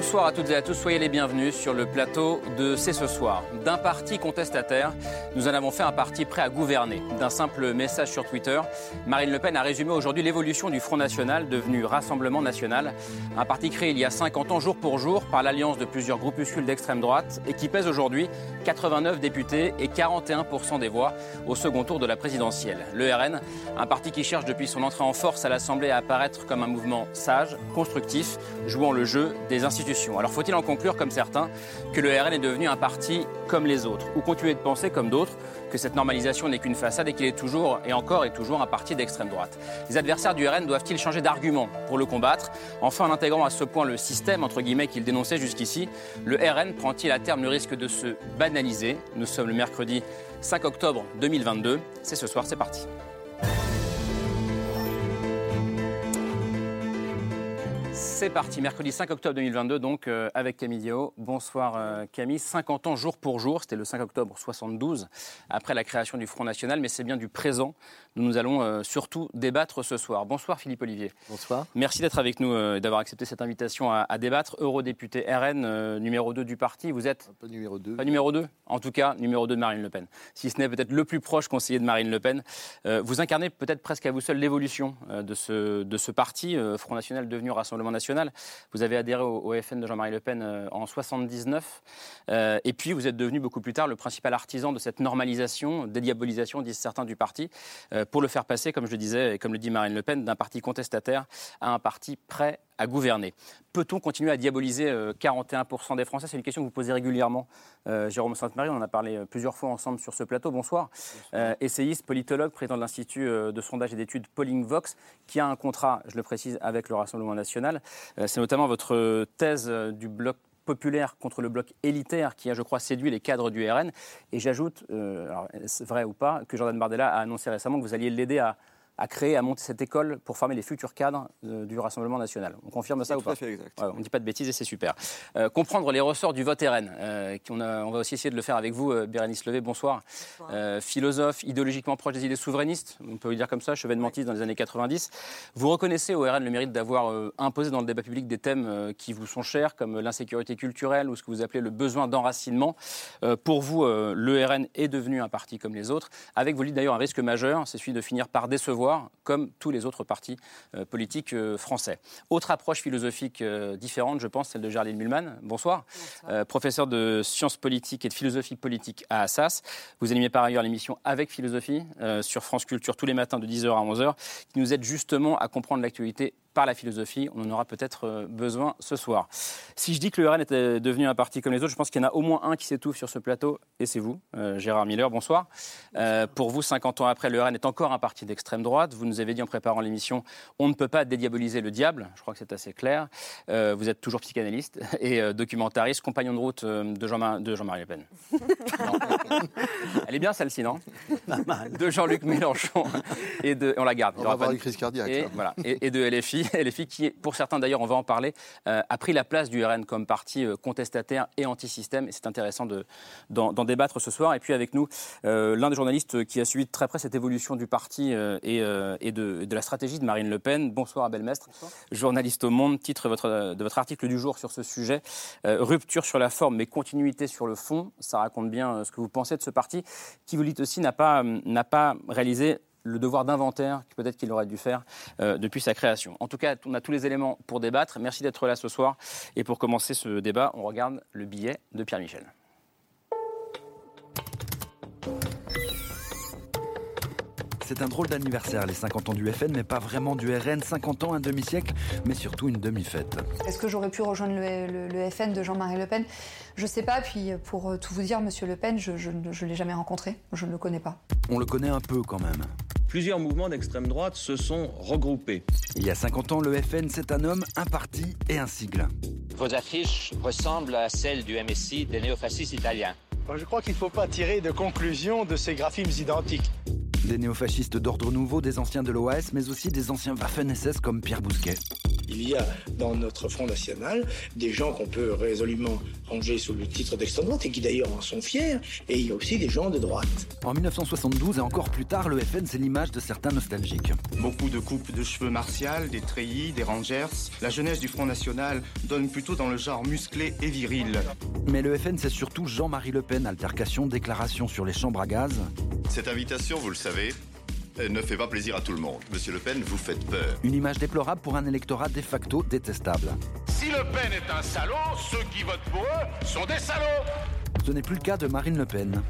Bonsoir à toutes et à tous, soyez les bienvenus sur le plateau de C'est ce soir. D'un parti contestataire, nous en avons fait un parti prêt à gouverner. D'un simple message sur Twitter, Marine Le Pen a résumé aujourd'hui l'évolution du Front National, devenu Rassemblement National. Un parti créé il y a 50 ans, jour pour jour, par l'alliance de plusieurs groupuscules d'extrême droite et qui pèse aujourd'hui 89 députés et 41% des voix au second tour de la présidentielle. Le RN, un parti qui cherche depuis son entrée en force à l'Assemblée à apparaître comme un mouvement sage, constructif, jouant le jeu des institutions alors faut-il en conclure, comme certains, que le RN est devenu un parti comme les autres? Ou continuer de penser, comme d'autres, que cette normalisation n'est qu'une façade et qu'il est toujours et encore et toujours un parti d'extrême droite? Les adversaires du RN doivent-ils changer d'argument pour le combattre? Enfin, en intégrant à ce point le système, entre guillemets, qu'il dénonçait jusqu'ici, le RN prend-il à terme le risque de se banaliser? Nous sommes le mercredi 5 octobre 2022. C'est ce soir, c'est parti. C'est parti, mercredi 5 octobre 2022, donc euh, avec Camille Dio. Bonsoir euh, Camille. 50 ans jour pour jour, c'était le 5 octobre 72, après la création du Front National, mais c'est bien du présent dont nous allons euh, surtout débattre ce soir. Bonsoir Philippe Olivier. Bonsoir. Merci d'être avec nous et d'avoir accepté cette invitation à, débattre. Eurodéputé RN, numéro 2 du parti. Vous êtes Pas numéro 2. Pas numéro 2 En tout cas, numéro 2 de Marine Le Pen. Si ce n'est peut-être le plus proche conseiller de Marine Le Pen. vous incarnez peut-être presque à vous seul l'évolution de, ce, de ce parti, Front National devenu Rassemblement National vous avez adhéré au, FN de Jean-Marie Le Pen euh, en 79. Euh, et puis, vous êtes devenu beaucoup plus tard le principal artisan de cette normalisation, dédiabolisation, disent certains, du parti, euh, pour le faire passer, comme je le disais et comme le dit Marine Le Pen, d'un parti contestataire à un parti prêt à gouverner. Peut-on continuer à diaboliser 41% des Français? C'est une question que vous posez régulièrement. Jérôme Sainte-Marie, on en a parlé plusieurs fois ensemble sur ce plateau. Bonsoir. essayiste, politologue, président de l'Institut de sondage et d'études Polling Vox, qui a un contrat, je le précise, avec le Rassemblement national. Euh, c'est notamment votre thèse euh, du bloc populaire contre le bloc élitaire qui a, je crois, séduit les cadres du RN. Et j'ajoute, euh, c'est vrai ou pas, que Jordan Bardella a annoncé récemment que vous alliez l'aider à à créer, à monter cette école pour former les futurs cadres euh, du Rassemblement national. On confirme ça ou pas On ne dit pas de bêtises et c'est super. Euh, comprendre les ressorts du vote RN. Euh, on, on, va aussi essayer de le faire avec vous, Bérénice Levé. Bonsoir. philosophe, idéologiquement proche des idées souverainistes, on peut le dire comme ça, chevènementiste dans les années 90. Vous reconnaissez au RN le mérite d'avoir imposé dans le débat public des thèmes qui vous sont chers, comme l'insécurité culturelle ou ce que vous appelez le besoin d'enracinement. pour vous, le RN est devenu un parti comme les autres, avec, vous dites d'ailleurs, un risque majeur, c'est celui de finir par décevoir comme tous les autres partis euh, politiques euh, français. Autre approche philosophique euh, différente, je pense, celle de Gerline Mulman. Bonsoir. professeur de sciences politiques et de philosophie politique à Assas. Vous animez par ailleurs l'émission Avec philosophie sur France Culture tous les matins de 10h à 11h, qui nous aide justement à comprendre l'actualité par la philosophie. On en aura peut-être euh, besoin ce soir. Si je dis que le RN est devenu un parti comme les autres, je pense qu'il y en a au moins un qui s'étouffe sur ce plateau, et c'est vous, euh, Gérard Miller. Bonsoir. Euh, pour vous, 50 ans après, le RN est encore un parti d'extrême droite. Vous nous avez dit en préparant l'émission, on ne peut pas dédiaboliser le diable. Je crois que c'est assez clair. vous êtes toujours psychanalyste et documentariste, compagnon de route de Jean-Marie Jean Le Pen. Elle est bien celle-ci, non? De Jean-Luc Mélenchon et de, on la garde. On va avoir une crise cardiaque. Et, voilà, et de LFI. Filles qui, pour certains d'ailleurs, on va en parler, euh, a pris la place du RN comme parti euh, contestataire et anti-système. Et c'est intéressant d'en, débattre ce soir. Et puis avec nous, euh, l'un des journalistes qui a suivi de très près cette évolution du parti et, de, la stratégie de Marine Le Pen. Bonsoir Abel Mestre, journaliste au Monde. Titre votre, de votre article du jour sur ce sujet. rupture sur la forme mais continuité sur le fond. Ça raconte bien ce que vous pensez de ce parti qui, vous dites aussi, n'a pas, n'a pas réalisé le devoir d'inventaire peut-être qu'il aurait dû faire euh, depuis sa création. En tout cas, on a tous les éléments pour débattre. Merci d'être là ce soir. Et pour commencer ce débat, on regarde le billet de Pierre Michel. C'est un drôle d'anniversaire, les 50 ans du FN, mais pas vraiment du RN. 50 ans, un demi-siècle, mais surtout une demi-fête. Est-ce que j'aurais pu rejoindre le, FN de Jean-Marie Le Pen? Je sais pas. Puis pour tout vous dire, Monsieur Le Pen, je ne l'ai jamais rencontré. Je ne le connais pas. On le connaît un peu quand même. Plusieurs mouvements d'extrême droite se sont regroupés. Il y a 50 ans, le FN, c'est un homme, un parti et un sigle. Vos affiches ressemblent à celles du MSI des néofascistes italiens. Je crois qu'il ne faut pas tirer de conclusion de ces graphismes identiques. Des néofascistes d'ordre nouveau, des anciens de l'OAS, mais aussi des anciens Waffen-SS comme Pierre Bousquet. Il y a dans notre Front National des gens qu'on peut résolument ranger sous le titre d'extrême droite et qui d'ailleurs en sont fiers, et il y a aussi des gens de droite. En 1972 et encore plus tard, le FN, c'est l'image de certains nostalgiques. Beaucoup de coupes de cheveux martiales, des treillis, des rangers. La jeunesse du Front National donne plutôt dans le genre musclé et viril. Mais le FN, c'est surtout Jean-Marie Le Pen, altercation, déclaration sur les chambres à gaz. Cette invitation, vous le savez, elle ne fait pas plaisir à tout le monde. Monsieur Le Pen, vous faites peur. Une image déplorable pour un électorat de facto détestable. Si Le Pen est un salaud, ceux qui votent pour eux sont des salauds Ce n'est plus le cas de Marine Le Pen.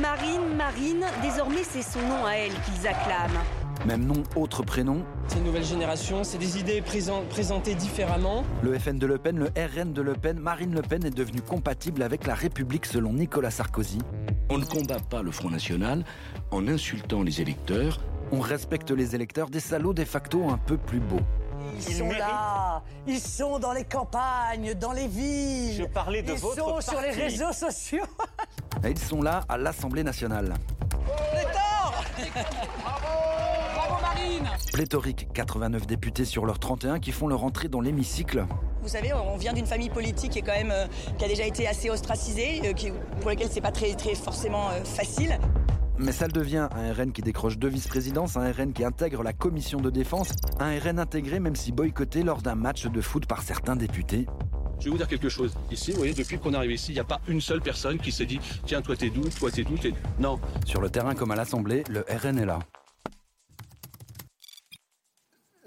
Marine, Marine, désormais c'est son nom à elle qu'ils acclament. Même nom, autre prénom. C'est une nouvelle génération, c'est des idées présentées différemment. Le FN de Le Pen, le RN de Le Pen, Marine Le Pen est devenue compatible avec la République selon Nicolas Sarkozy. On ne combat pas le Front National en insultant les électeurs. On respecte les électeurs des salauds de facto un peu plus beaux. Ils sont là, ils sont dans les campagnes, dans les villes. Je parlais de ils votre sont sur les réseaux sociaux. Et ils sont là à l'Assemblée nationale. Bravo Pléthorique, 89 députés sur leurs 31 qui font leur entrée dans l'hémicycle. Vous savez, on vient d'une famille politique qui est quand même euh, qui a déjà été assez ostracisée, euh, qui, pour laquelle c'est pas très très forcément euh, facile. Mais ça le devient un RN qui décroche deux vice-présidences, un RN qui intègre la commission de défense, un RN intégré même si boycotté lors d'un match de foot par certains députés. Je vais vous dire quelque chose. Ici, vous voyez, depuis qu'on est arrivé ici, il n'y a pas une seule personne qui s'est dit Tiens, toi t'es d'où, toi t'es d'où, t'es d'où. Non. Sur le terrain comme à l'Assemblée, le RN est là.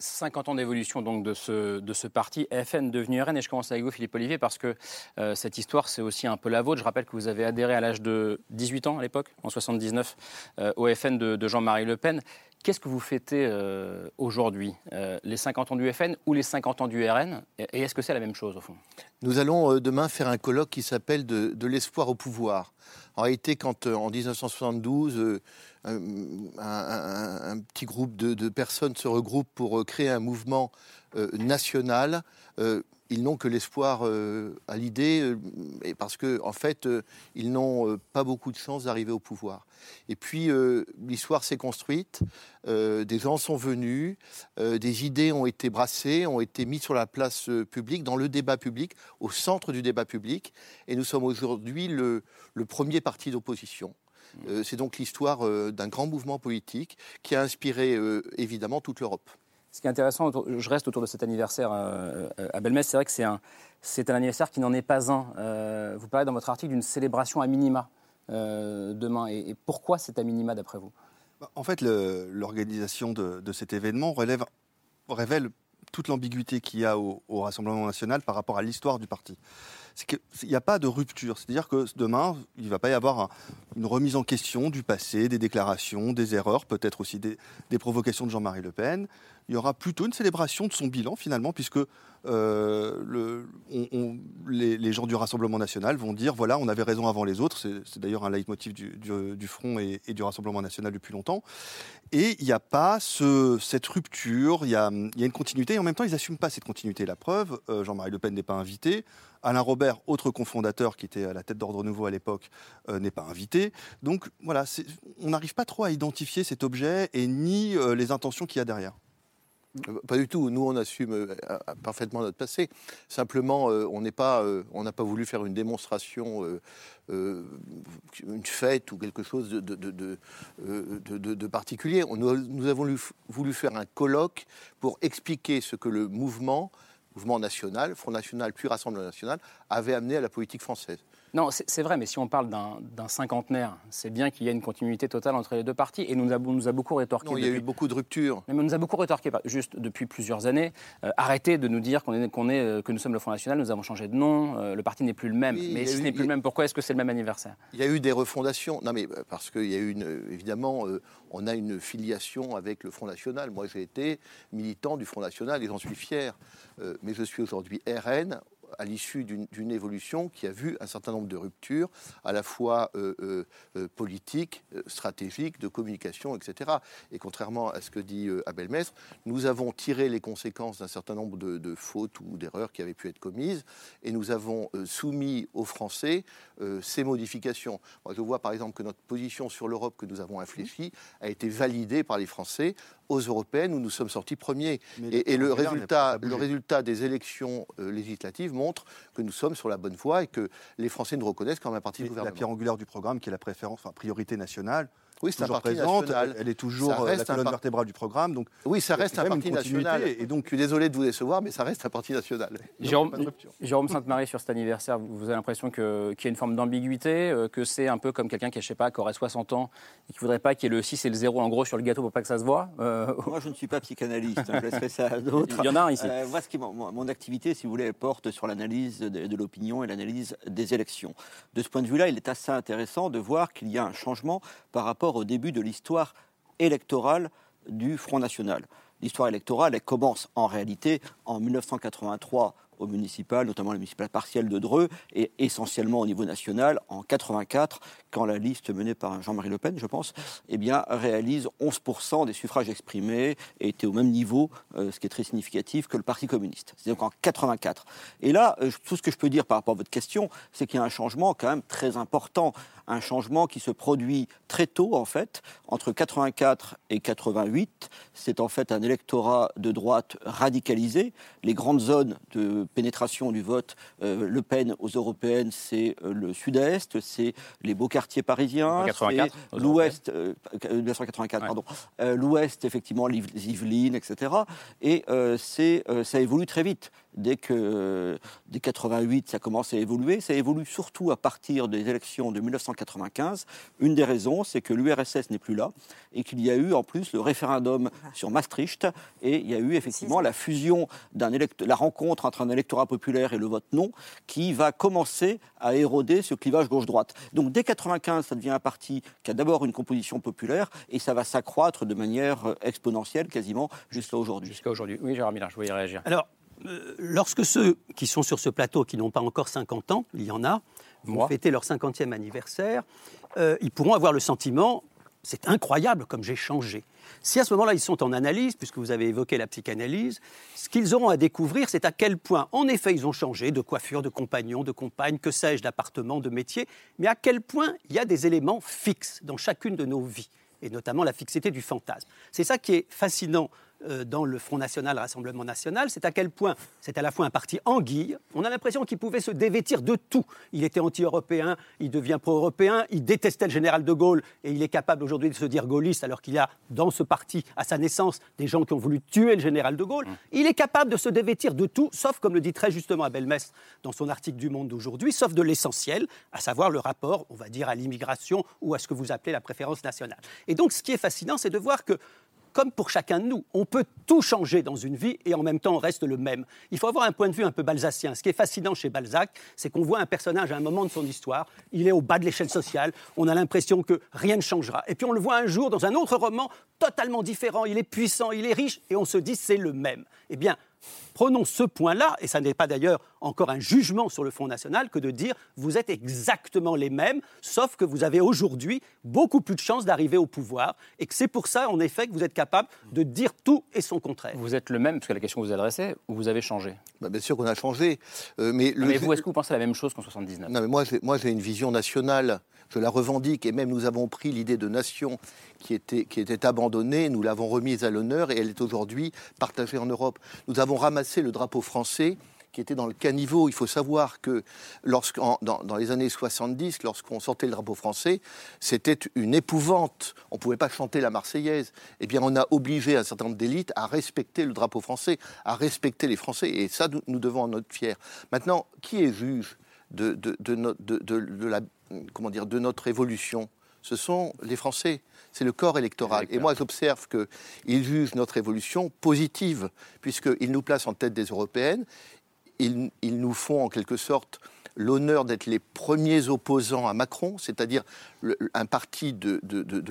50 ans d'évolution donc de ce, de ce parti FN devenu RN. Et je commence avec vous, Philippe Olivier, parce que euh, cette histoire, c'est aussi un peu la vôtre. Je rappelle que vous avez adhéré à l'âge de 18 ans à l'époque, en 79, euh, au FN de, Jean-Marie Le Pen. Qu'est-ce que vous fêtez euh, aujourd'hui Les 50 ans du FN ou les 50 ans du RN Et est-ce que c'est la même chose au fond? Nous allons demain faire un colloque qui s'appelle de l'espoir au pouvoir. En réalité, quand en 1972, un, un, petit groupe de, personnes se regroupent pour créer un mouvement national, ils n'ont que l'espoir euh, à l'idée, euh, parce qu'en en fait, euh, ils n'ont pas beaucoup de chance d'arriver au pouvoir. Et puis, l'histoire s'est construite, des gens sont venus, des idées ont été brassées, ont été mises sur la place publique, dans le débat public, au centre du débat public, et nous sommes aujourd'hui le premier parti d'opposition. C'est donc l'histoire d'un grand mouvement politique qui a inspiré évidemment toute l'Europe. Ce qui est intéressant, je reste autour de cet anniversaire euh, à Belmez, c'est vrai que c'est un, c'est un anniversaire qui n'en est pas un. Euh, vous parlez dans votre article d'une célébration à minima euh, demain. Et, pourquoi c'est à minima d'après vous? En fait, l'organisation de, cet événement révèle toute l'ambiguïté qu'il y a au, Rassemblement national par rapport à l'histoire du parti c'est qu'il n'y a pas de rupture. C'est-à-dire que demain, il ne va pas y avoir un, une remise en question du passé, des déclarations, des erreurs, peut-être aussi des provocations de Jean-Marie Le Pen. Il y aura plutôt une célébration de son bilan, finalement, puisque euh, les, gens du Rassemblement national vont dire voilà, on avait raison avant les autres. C'est d'ailleurs un leitmotiv du, du, Front et, du Rassemblement national depuis longtemps. Et il n'y a pas ce, cette rupture, il y, a, une continuité, et en même temps, ils n'assument pas cette continuité. La preuve, euh, Jean-Marie Le Pen n'est pas invité. Alain Robert, autre cofondateur qui était à la tête d'Ordre Nouveau à l'époque, euh, n'est pas invité. Donc voilà, on n'arrive pas trop à identifier cet objet et ni les intentions qu'il y a derrière. Pas du tout. Nous, on assume euh, parfaitement notre passé. Simplement, euh, on euh, n'a pas voulu faire une démonstration, euh, une fête ou quelque chose de, de, particulier. Nous avons voulu faire un colloque pour expliquer ce que le mouvement, mouvement national, Front National puis Rassemblement National, avait amené à la politique française. Non, c'est vrai, mais si on parle d'un cinquantenaire, c'est bien qu'il y ait une continuité totale entre les deux partis. Et nous a, nous a beaucoup rétorqué. Non, il y a eu beaucoup de ruptures. Mais on nous a beaucoup rétorqué, juste depuis plusieurs années. Euh, arrêtez de nous dire qu'on est, qu est, euh, que nous sommes le Front National, nous avons changé de nom, euh, le parti n'est plus le même. Oui, mais si ce n'est plus le même, pourquoi est-ce que c'est le même anniversaire? Il y a eu des refondations. Non, mais parce qu'il y a eu une. Évidemment, euh, on a une filiation avec le Front National. Moi, j'ai été militant du Front National et j'en suis fier. Mais je suis aujourd'hui RN à l'issue d'une évolution qui a vu un certain nombre de ruptures, à la fois euh, politiques, stratégiques, de communication, etc. Et contrairement à ce que dit Abel Mestre, nous avons tiré les conséquences d'un certain nombre de, fautes ou d'erreurs qui avaient pu être commises, et nous avons soumis aux Français ces modifications. Je vois par exemple que notre position sur l'Europe que nous avons infléchie a été validée par les Français aux européennes où nous sommes sortis premiers. Et, le, résultat, le résultat des élections euh, législatives montre que nous sommes sur la bonne voie et que les Français nous reconnaissent comme un parti gouvernement. La pierre angulaire du programme, qui est la préférence, enfin, priorité nationale, oui, c'est un parti présente, national. Elle est toujours euh, la colonne vertébrale du programme. Donc oui, ça reste un parti national. Et donc, je suis désolé de vous décevoir, mais ça reste un parti national. Jérôme, Sainte-Marie, sur cet anniversaire, vous avez l'impression qu'il y a une forme d'ambiguïté, euh, que c'est un peu comme quelqu'un qui, je sais pas, qui aurait 60 ans et qui voudrait pas qu'il y ait le 6 et le 0 en gros sur le gâteau pour pas que ça se voit. Euh, moi, je ne suis pas psychanalyste. Hein, je laisserai ça à d'autres. Il y en a un ici. moi, ce qui, mon, mon, activité, si vous voulez, porte sur l'analyse de, de l'opinion et l'analyse des élections. De ce point de vue-là, il est assez intéressant de voir qu'il y a un changement par rapport au début de l'histoire électorale du Front National. L'histoire électorale, elle commence en réalité en 1983 au municipal, notamment le municipal partiel de Dreux, et essentiellement au niveau national, en 84, quand la liste menée par Jean-Marie Le Pen, je pense, eh bien, réalise 11% des suffrages exprimés et était au même niveau, euh, ce qui est très significatif, que le Parti communiste. C'est donc en 84. Et là, euh, tout ce que je peux dire par rapport à votre question, c'est qu'il y a un changement quand même très important, un changement qui se produit très tôt, en fait, entre 84 et 88. C'est en fait un électorat de droite radicalisé. Les grandes zones de pénétration du vote euh, Le Pen aux européennes, c'est le sud-est, c'est les beaux quartiers parisiens, l'Ouest, 1984, euh, pardon, euh, l'Ouest, effectivement, les Yvelines, etc. Et euh, c'est, ça évolue très vite dès que dès 88, ça commence à évoluer. Ça évolue surtout à partir des élections de 1995. Une des raisons, c'est que l'URSS n'est plus là et qu'il y a eu en plus le référendum sur Maastricht et il y a eu effectivement la fusion d'un la rencontre entre un électorat populaire et le vote non qui va commencer à éroder ce clivage gauche-droite. Donc dès 95, ça devient un parti qui a d'abord une composition populaire et ça va s'accroître de manière exponentielle quasiment jusqu'à aujourd'hui. Jusqu'à aujourd'hui. Oui, Gérard Miller, je voulais réagir. Alors, euh, lorsque ceux qui sont sur ce plateau, qui n'ont pas encore 50 ans, il y en a, vont fêter leur 50e anniversaire, euh, ils pourront avoir le sentiment, c'est incroyable comme j'ai changé. Si à ce moment-là ils sont en analyse, puisque vous avez évoqué la psychanalyse, ce qu'ils auront à découvrir, c'est à quel point, en effet, ils ont changé de coiffure, de compagnon, de compagne, que sais-je, d'appartement, de métier, mais à quel point il y a des éléments fixes dans chacune de nos vies, et notamment la fixité du fantasme. C'est ça qui est fascinant euh, dans le Front National, Rassemblement National, c'est à quel point c'est à la fois un parti anguille, on a l'impression qu'il pouvait se dévêtir de tout. Il était anti-européen, il devient pro-européen, il détestait le général de Gaulle et il est capable aujourd'hui de se dire gaulliste alors qu'il y a dans ce parti, à sa naissance, des gens qui ont voulu tuer le général de Gaulle. Mmh. Il est capable de se dévêtir de tout, sauf, comme le dit très justement Abel Mess dans son article du Monde d'aujourd'hui, sauf de l'essentiel, à savoir le rapport, on va dire, à l'immigration ou à ce que vous appelez la préférence nationale. Et donc, ce qui est fascinant, c'est de voir que comme pour chacun de nous. On peut tout changer dans une vie et en même temps on reste le même. Il faut avoir un point de vue un peu balzacien. Ce qui est fascinant chez Balzac, c'est qu'on voit un personnage à un moment de son histoire, il est au bas de l'échelle sociale, on a l'impression que rien ne changera. Et puis on le voit un jour dans un autre roman totalement différent, il est puissant, il est riche et on se dit c'est le même. Eh bien, Prenons ce point-là, et ça n'est pas d'ailleurs encore un jugement sur le Front National que de dire vous êtes exactement les mêmes, sauf que vous avez aujourd'hui beaucoup plus de chances d'arriver au pouvoir, et que c'est pour ça, en effet, que vous êtes capable de dire tout et son contraire. Vous êtes le même, parce que la question que vous adressez, ou vous avez changé? Bah, Bien sûr qu'on a changé. Euh, mais, mais vous, est-ce que vous pensez la même chose qu'en 79 Non, mais moi, moi j'ai une vision nationale, je la revendique, et même nous avons pris l'idée de nation qui était, qui était abandonnée, nous l'avons remise à l'honneur, et elle est aujourd'hui partagée en Europe. Nous avons ramassé le drapeau français qui était dans le caniveau. Il faut savoir que dans, les années 70, lorsqu'on sortait le drapeau français, c'était une épouvante. On ne pouvait pas chanter la Marseillaise. Eh bien, on a obligé un certain nombre d'élites à respecter le drapeau français, à respecter les Français. Et ça, nous, devons en être fiers. Maintenant, qui est juge de, de, comment dire, de notre évolution? Ce sont les Français c'est le corps électoral. Et moi, j'observe qu'ils jugent notre évolution positive, puisqu'ils nous placent en tête des européennes, ils, nous font en quelque sorte l'honneur d'être les premiers opposants à Macron, c'est-à-dire un parti de,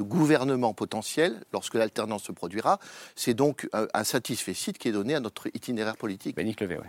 gouvernement potentiel lorsque l'alternance se produira. C'est donc un, satisfait site qui est donné à notre itinéraire politique.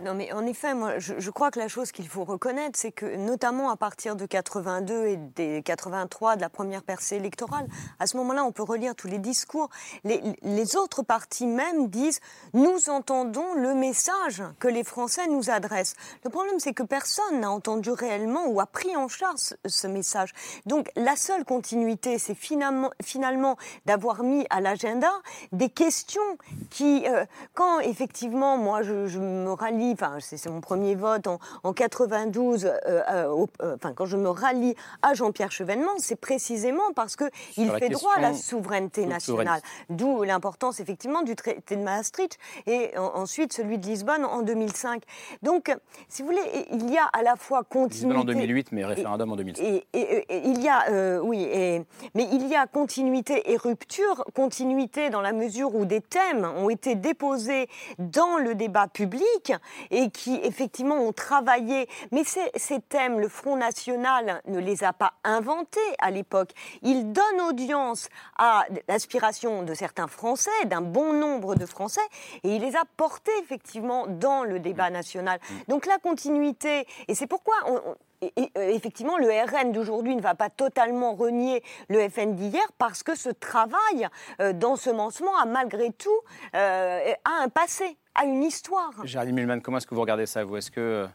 Non, mais en effet, moi, je, crois que la chose qu'il faut reconnaître, c'est que notamment à partir de 82 et des 83 de la première percée électorale, à ce moment-là, on peut relire tous les discours. Les, les autres partis même disent nous entendons le message que les Français nous adressent. Le problème, c'est que personne n'a entendu réellement ou a pris en charge ce message. Donc, la seule continuité, c'est finalement, finalement d'avoir mis à l'agenda des questions qui, euh, quand effectivement, moi, je, me rallie, enfin, c'est mon premier vote en, en 92, euh, euh, enfin, quand je me rallie à Jean-Pierre Chevènement, c'est précisément parce que il fait droit à la souveraineté nationale. D'où l'importance, effectivement, du traité de Maastricht et ensuite celui de Lisbonne en 2005. Donc, si vous voulez, il y a à la fois continuité. En 2008, mais référendum en 2005. Et, il y a, oui, et, mais il y a continuité et rupture. Continuité dans la mesure où des thèmes ont été déposés dans le débat public et qui effectivement ont travaillé. Mais ces, ces thèmes, le Front National ne les a pas inventés à l'époque. Il donne audience à l'aspiration de certains Français, d'un bon nombre de Français, et il les a portés effectivement dans le débat national. Donc la continuité, et c'est pourquoi on, euh, effectivement, le RN d'aujourd'hui ne va pas totalement renier le FN d'hier parce que ce travail euh, d'ensemencement a malgré tout euh, un passé, a une histoire. Géraldine Milman, comment est-ce que vous regardez ça Vous? Est-ce que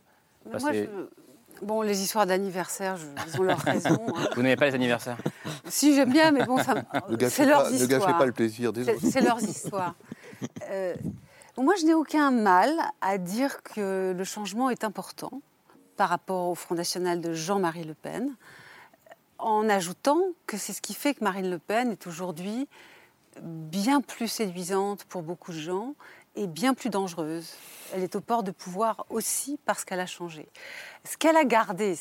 Bon, les histoires d'anniversaire, ils ont leur raison. Hein. Vous n'aimez pas les anniversaires? Si, j'aime bien, mais bon, ça, c'est leur histoire. Ne gâchez pas le plaisir des autres. C'est leurs histoires. moi, je n'ai aucun mal à dire que le changement est important par rapport au Front National de Jean-Marie Le Pen, en ajoutant que c'est ce qui fait que Marine Le Pen est aujourd'hui bien plus séduisante pour beaucoup de gens et bien plus dangereuse. Elle est au port de pouvoir aussi parce qu'elle a changé. Ce qu'elle a gardé,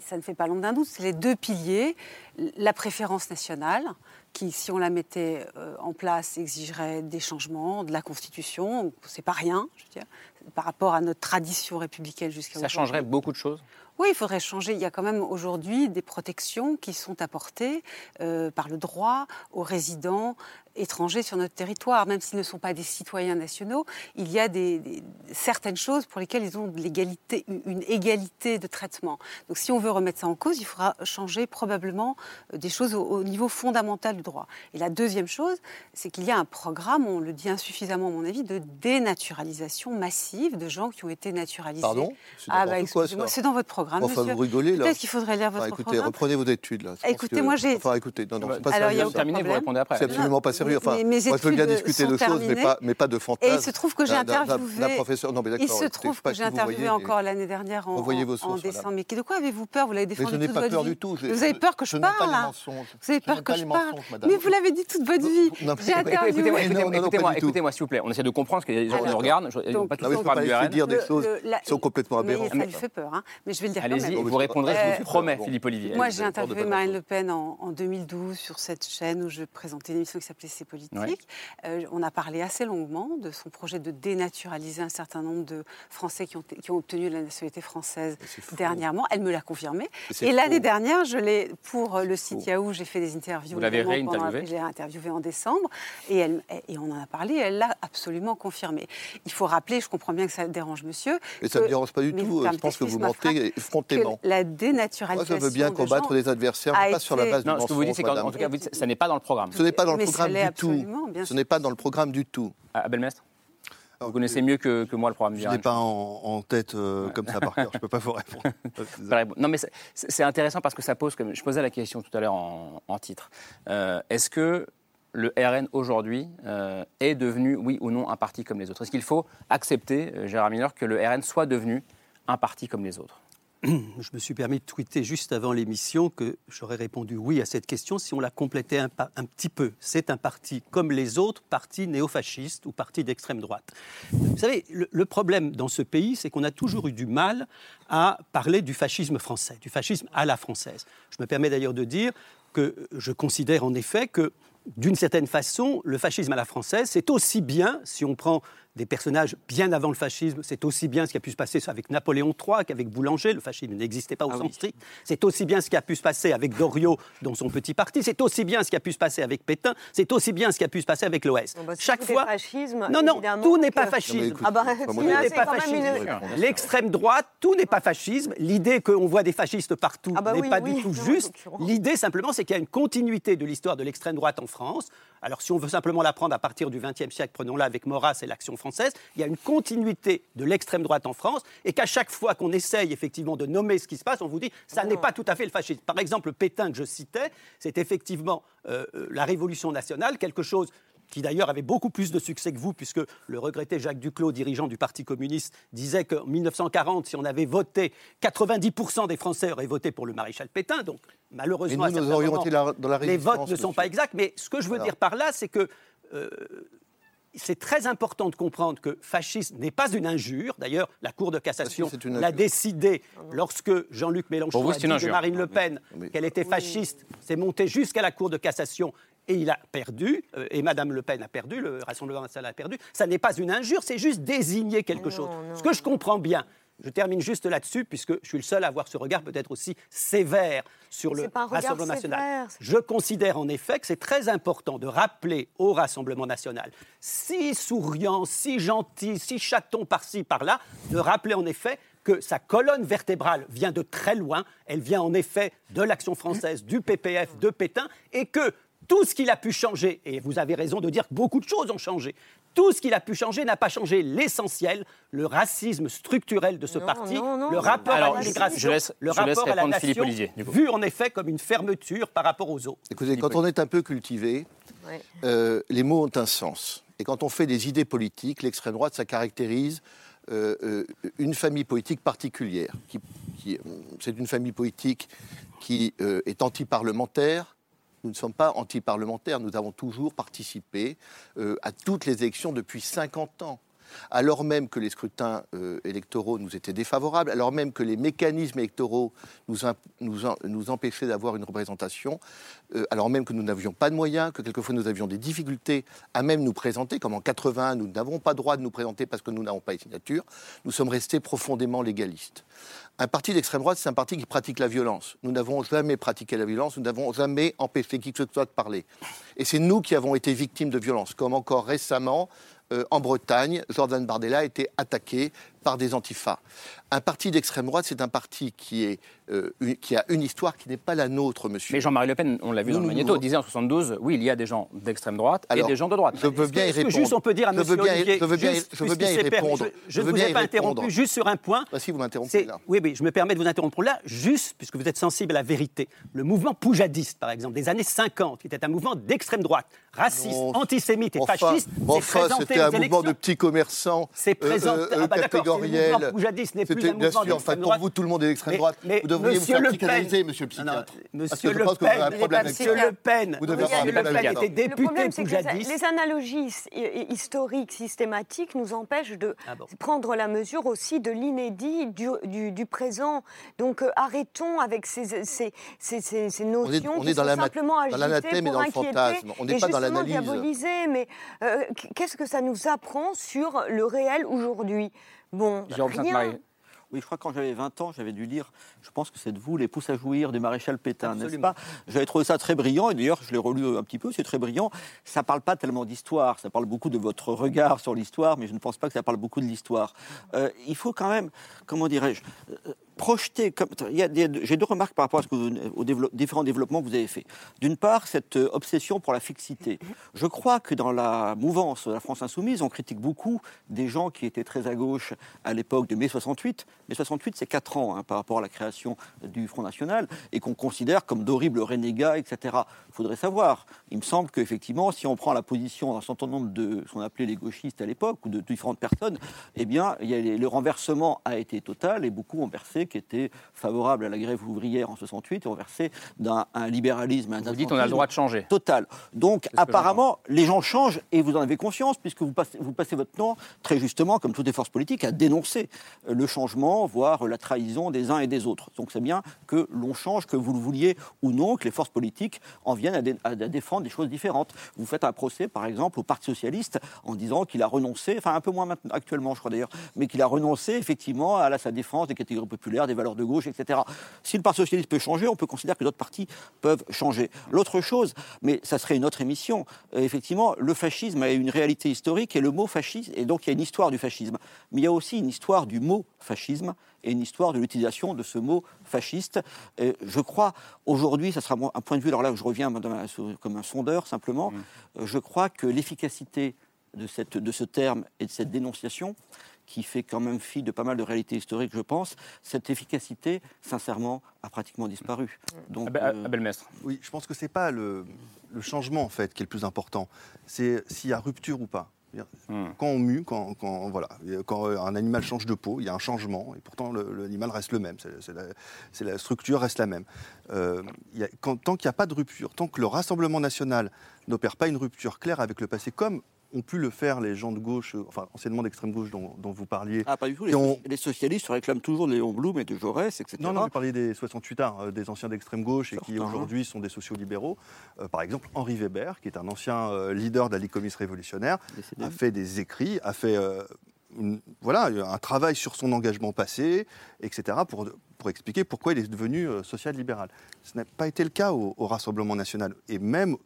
ça ne fait pas l'ombre d'un doute, c'est les deux piliers, la préférence nationale, qui, si on la mettait euh, en place, exigerait des changements, de la Constitution. C'est pas rien, je veux dire, par rapport à notre tradition républicaine jusqu'à aujourd'hui. Ça changerait beaucoup de choses oui, il faudrait changer. Il y a quand même aujourd'hui des protections qui sont apportées euh, par le droit aux résidents étrangers sur notre territoire, même s'ils ne sont pas des citoyens nationaux, il y a des, certaines choses pour lesquelles ils ont l'égalité, une égalité de traitement. Donc si on veut remettre ça en cause, il faudra changer probablement euh, des choses au, niveau fondamental du droit. Et la deuxième chose, c'est qu'il y a un programme, on le dit insuffisamment à mon avis, de dénaturalisation massive de gens qui ont été naturalisés. Pardon? Ah bah c'est dans votre programme. Enfin, vous rigolez là. Peut-être qu'il faudrait lire votre écoutez, programme. Reprenez vos études là. Écoutez, moi j'ai. Enfin, écoutez, non, non, c'est pas Alors, sérieux. Vous terminez, vous répondez après. C'est absolument pas sérieux. Enfin, moi, je veux bien discuter de choses, mais pas, mais pas de fantasmes. Et il se trouve que j'ai interviewé. professeur. Non, mais il se trouve que j'ai interviewé encore l'année dernière en, décembre. Mais de quoi avez-vous peur? Vous l'avez défendu toute votre vie. Je n'ai pas peur du tout. Vous avez peur que je parle là Vous avez peur que je parle Mais vous l'avez dit toute votre vie. J'ai interviewé. Écoutez-moi, écoutez-moi, s'il vous plaît. On essaie de comprendre ce que les gens nous regardent. Qu'il faut pas dire des choses qui sont complètement aberrantes. Ça lui fait peur, mais je vais le dire Allez-y, vous répondrez, je vous promets, Philippe Olivier. Moi, j'ai interviewé Marine Le Pen en 2012 sur cette chaîne où je présentais une émission qui s'appelait C'est politique. Euh, on a parlé assez longuement de son projet de dénaturaliser un certain nombre de Français qui ont, qui ont obtenu la nationalité française dernièrement. Elle me l'a confirmé. Et l'année dernière, je l'ai pour le site Yahoo, j'ai fait des interviews. Vous l'avez réinterviewé J'ai interviewé en décembre et, elle, et on en a parlé. Elle l'a absolument confirmé. Il faut rappeler, je comprends bien que ça dérange Monsieur. Et ça ne me dérange pas du tout. Je pense que vous mentez effrontément. La dénaturalisation. Moi, je veux bien combattre des adversaires, pas sur la base du mensonge. Ce que vous dites, c'est qu'en tout cas, ça n'est pas dans le programme. Ce n'est pas dans le programme du tout. Ce n'est pas dans le programme du tout. Abel Mestre vous connaissez mieux que, moi le programme Je n'ai pas en, tête euh, comme ça par cœur, je ne peux pas vous répondre. non, mais c'est intéressant parce que ça pose, comme je posais la question tout à l'heure en, titre, euh, est-ce que le RN aujourd'hui euh, est devenu, oui ou non, un parti comme les autres? Est-ce qu'il faut accepter, Gérard Miller, que le RN soit devenu un parti comme les autres? Je me suis permis de tweeter juste avant l'émission que j'aurais répondu oui à cette question si on la complétait un, petit peu. C'est un parti comme les autres partis néofascistes ou partis d'extrême droite. Vous savez, le, problème dans ce pays, c'est qu'on a toujours eu du mal à parler du fascisme français, du fascisme à la française. Je me permets d'ailleurs de dire que je considère en effet que d'une certaine façon, le fascisme à la française, c'est aussi bien, si on prend des personnages bien avant le fascisme. C'est aussi bien ce qui a pu se passer avec Napoléon III qu'avec Boulanger. Le fascisme n'existait pas au Ah sens oui. strict. C'est aussi bien ce qui a pu se passer avec Doriot dans son petit parti. C'est aussi bien ce qui a pu se passer avec Pétain. C'est aussi bien ce qui a pu se passer avec l'OS. Bon, bah, si Chaque fois. fascisme, non, non, tout n'est pas fascisme. Ah bah, tout n'est pas fascisme. une- L'extrême droite, tout n'est pas fascisme. L'idée qu'on voit des fascistes partout Ah bah n'est oui, pas oui, du tout juste. L'idée simplement, c'est qu'il y a une continuité de l'histoire de l'extrême droite en France. Alors si on veut simplement la prendre à partir du XXe siècle, prenons-la avec Maurras et l'Action française, il y a une continuité de l'extrême droite en France et qu'à chaque fois qu'on essaye effectivement de nommer ce qui se passe, on vous dit ça n'est pas tout à fait le fascisme. Par exemple, Pétain que je citais, c'est effectivement euh, euh, la Révolution nationale, quelque chose qui d'ailleurs avait beaucoup plus de succès que vous, puisque le regretté Jacques Duclos, dirigeant du Parti communiste, disait qu'en 1940, si on avait voté, 90% des Français auraient voté pour le maréchal Pétain. Donc, malheureusement, Et nous, à nous certains aurions moments, été la- dans la les votes ne sont monsieur. pas exacts. Mais ce que je veux Voilà. dire par là, c'est que euh, c'est très important de comprendre que fascisme n'est pas une injure. D'ailleurs, la Cour de cassation Ah, une l'a décidé lorsque Jean-Luc Mélenchon vous, a dit de. Marine Le Pen Oui. qu'elle était fasciste. C'est monté jusqu'à la Cour de cassation et il a perdu, euh, et Madame Le Pen a perdu, le Rassemblement national a perdu. Ça n'est pas une injure, c'est juste désigner quelque chose. Ce que je comprends bien, je termine juste là-dessus, puisque je suis le seul à avoir ce regard peut-être aussi sévère sur le Rassemblement national. Je considère en effet que c'est très important de rappeler au Rassemblement national, si souriant, si gentil, si chaton par-ci, par-là, de rappeler en effet que sa colonne vertébrale vient de très loin, elle vient en effet de l'Action française, du PPF, de Pétain, et que tout ce qu'il a pu changer, et vous avez raison de dire que beaucoup de choses ont changé, tout ce qu'il a pu changer n'a pas changé l'essentiel, le racisme structurel de ce Non, parti, non, non, le rapport Alors, à l'immigration, je laisse- le je laisse rapport à la répondre Philippe nation, Olivier, du coup. vu en effet comme une fermeture par rapport aux autres. Écoutez, quand on est un peu cultivé, Ouais. euh, les mots ont un sens. Et quand on fait des idées politiques, l'extrême droite, ça caractérise euh, euh, une famille politique particulière. Qui, qui- c'est une famille politique qui euh, est anti-parlementaire. Nous ne sommes pas anti-parlementaires, nous avons toujours participé euh, à toutes les élections depuis 50 ans. Alors même que les scrutins euh, électoraux nous étaient défavorables, alors même que les mécanismes électoraux nous, empêchaient d'avoir une représentation, euh, alors même que nous n'avions pas de moyens, que quelquefois nous avions des difficultés à même nous présenter, comme en 81, nous n'avons pas droit de nous présenter parce que nous n'avons pas les signatures, nous sommes restés profondément légalistes. Un parti d'extrême droite, c'est un parti qui pratique la violence. Nous n'avons jamais pratiqué la violence, nous n'avons jamais empêché qui que ce soit de parler. Et c'est nous qui avons été victimes de violence, comme encore récemment, en Bretagne, Jordan Bardella a été attaqué par des antifas. Un parti d'extrême droite, c'est un parti qui, est, euh, qui a une histoire qui n'est pas la nôtre, monsieur. Mais Jean-Marie Le Pen, on l'a vu dans le magnéto, disait en 72, oui, il y a des gens d'extrême droite Alors, et des gens de droite. Je veux bien y répondre. juste on peut dire à je veux Monsieur bien, y- Olivier, je veux bien, juste je veux bien y répondre. Je, je ne veux vous ai pas interrompu, juste sur un point. Bah, si vous m'interrompez là. Oui, oui, je me permets de vous interrompre là, juste puisque vous êtes sensible à la vérité. Le mouvement poujadiste, par exemple, des années 50, qui était un mouvement d'extrême droite, raciste, Non, antisémite et Enfin, fasciste, enfin, c'était un mouvement de petits commerçants C'est présenté. Mouvement poujadiste n'est plus un bien sûr, enfin, pour vous, tout le monde est d'extrême droite. mais vous devriez Monsieur vous faire Le Pen- psychanalyser, monsieur le Non, non, psychiatre. Parce que Monsieur je Le pense que vous avez un Pen, problème avec Monsieur. Le Pen, Vous devez Monsieur avoir un Le problème Pen était Le député problème, c'est que les, poujadiste. les analogies his- hi- historiques systématiques nous empêchent de Ah prendre la mesure aussi de l'inédit du, présent. Donc euh, arrêtons avec ces, ces, ces, ces- ces On est, notions on qui est dans sont simplement dans agitées l'anathème et pour dans le inquiéter fantasme. On n'est pas dans l'analyse. diaboliser. Mais euh, qu'est-ce que ça nous apprend sur le réel aujourd'hui? Bon, Jérôme rien. Sainte-Marie. Oui, je crois que quand j'avais 20 ans, j'avais dû lire, je pense que c'est de vous, Les Pousses à jouir du maréchal Pétain, n'est-ce pas? J'avais trouvé ça très brillant, et d'ailleurs, je l'ai relu un petit peu, c'est très brillant. Ça parle pas tellement d'histoire, ça parle beaucoup de votre regard sur l'histoire, mais je ne pense pas que ça parle beaucoup de l'histoire. Euh, il faut quand même, comment dirais-je, euh, J'ai deux remarques par rapport aux différents développements que vous avez faits. D'une part, cette euh, obsession pour la fixité. Je crois que dans la mouvance de la France insoumise, on critique beaucoup des gens qui étaient très à gauche à l'époque de mai 68. Mai 68, c'est 4 ans hein, par rapport à la création du Front National et qu'on considère comme d'horribles renégats, etc. Il faudrait savoir. Il me semble qu'effectivement, si on prend la position d'un certain nombre de ce qu'on appelait les gauchistes à l'époque ou de différentes personnes, eh bien, le renversement a été total et beaucoup ont versé qui étaient favorables à la grève ouvrière en 68 et ont versé dans un libéralisme, Vous dites on a le droit de changer. total. Donc apparemment, les gens changent et vous en avez conscience puisque vous passez, vous passez votre temps, très justement, comme toutes les forces politiques, à dénoncer le changement, voire la trahison des uns et des autres. Donc c'est bien que l'on change, que vous le vouliez ou non, que les forces politiques en viennent à, dé- à défendre des choses différentes. Vous faites un procès, par exemple, au Parti socialiste en disant qu'il a renoncé, enfin un peu moins actuellement, je crois d'ailleurs, mais qu'il a renoncé effectivement à la, sa défense des catégories populaires, des valeurs de gauche, etc. Si le Parti socialiste peut changer, on peut considérer que d'autres partis peuvent changer. L'autre chose, mais ça serait une autre émission, euh, effectivement, le fascisme a une réalité historique et le mot fascisme, et donc il y a une histoire du fascisme, mais il y a aussi une histoire du mot fascisme et une histoire de l'utilisation de ce mot fasciste. Je crois, aujourd'hui, ça sera un point de vue, alors là je reviens comme un sondeur simplement, euh, je crois que l'efficacité de, cette, de ce terme et de cette dénonciation, qui fait quand même fi de pas mal de réalités historiques, je pense, cette efficacité, sincèrement, a pratiquement disparu. Donc, euh, Abelmestre. Oui, je pense que c'est pas le, le changement en fait qui est le plus important. C'est s'il y a rupture ou pas. C'est-à-dire, Quand on mue, quand, quand- voilà, quand un animal change de peau, il y a un changement, et pourtant l'animal reste le même, c'est- c'est la, structure reste la même. Euh, il y a- quand- tant qu'il n'y a pas de rupture, tant que le Rassemblement national n'opère pas une rupture claire avec le passé, comme ont pu le faire les gens de gauche, euh, enfin anciennement d'extrême gauche dont, dont vous parliez. Ah, pas du tout. Les, ont- socialistes réclament toujours de Léon Blum et de Jaurès, etc. non, non, vous parliez des 68 arts, euh, des anciens d'extrême gauche et qui Certains. aujourd'hui sont des sociaux-libéraux. Euh, par exemple, Henri Weber, qui est un ancien euh, leader de la Ligue communiste révolutionnaire, a fait des écrits, a fait une- voilà, un travail sur son engagement passé, etc., pour, pour expliquer pourquoi il est devenu social-libéral. Ce n'a pas été le cas au, au Rassemblement national. Et même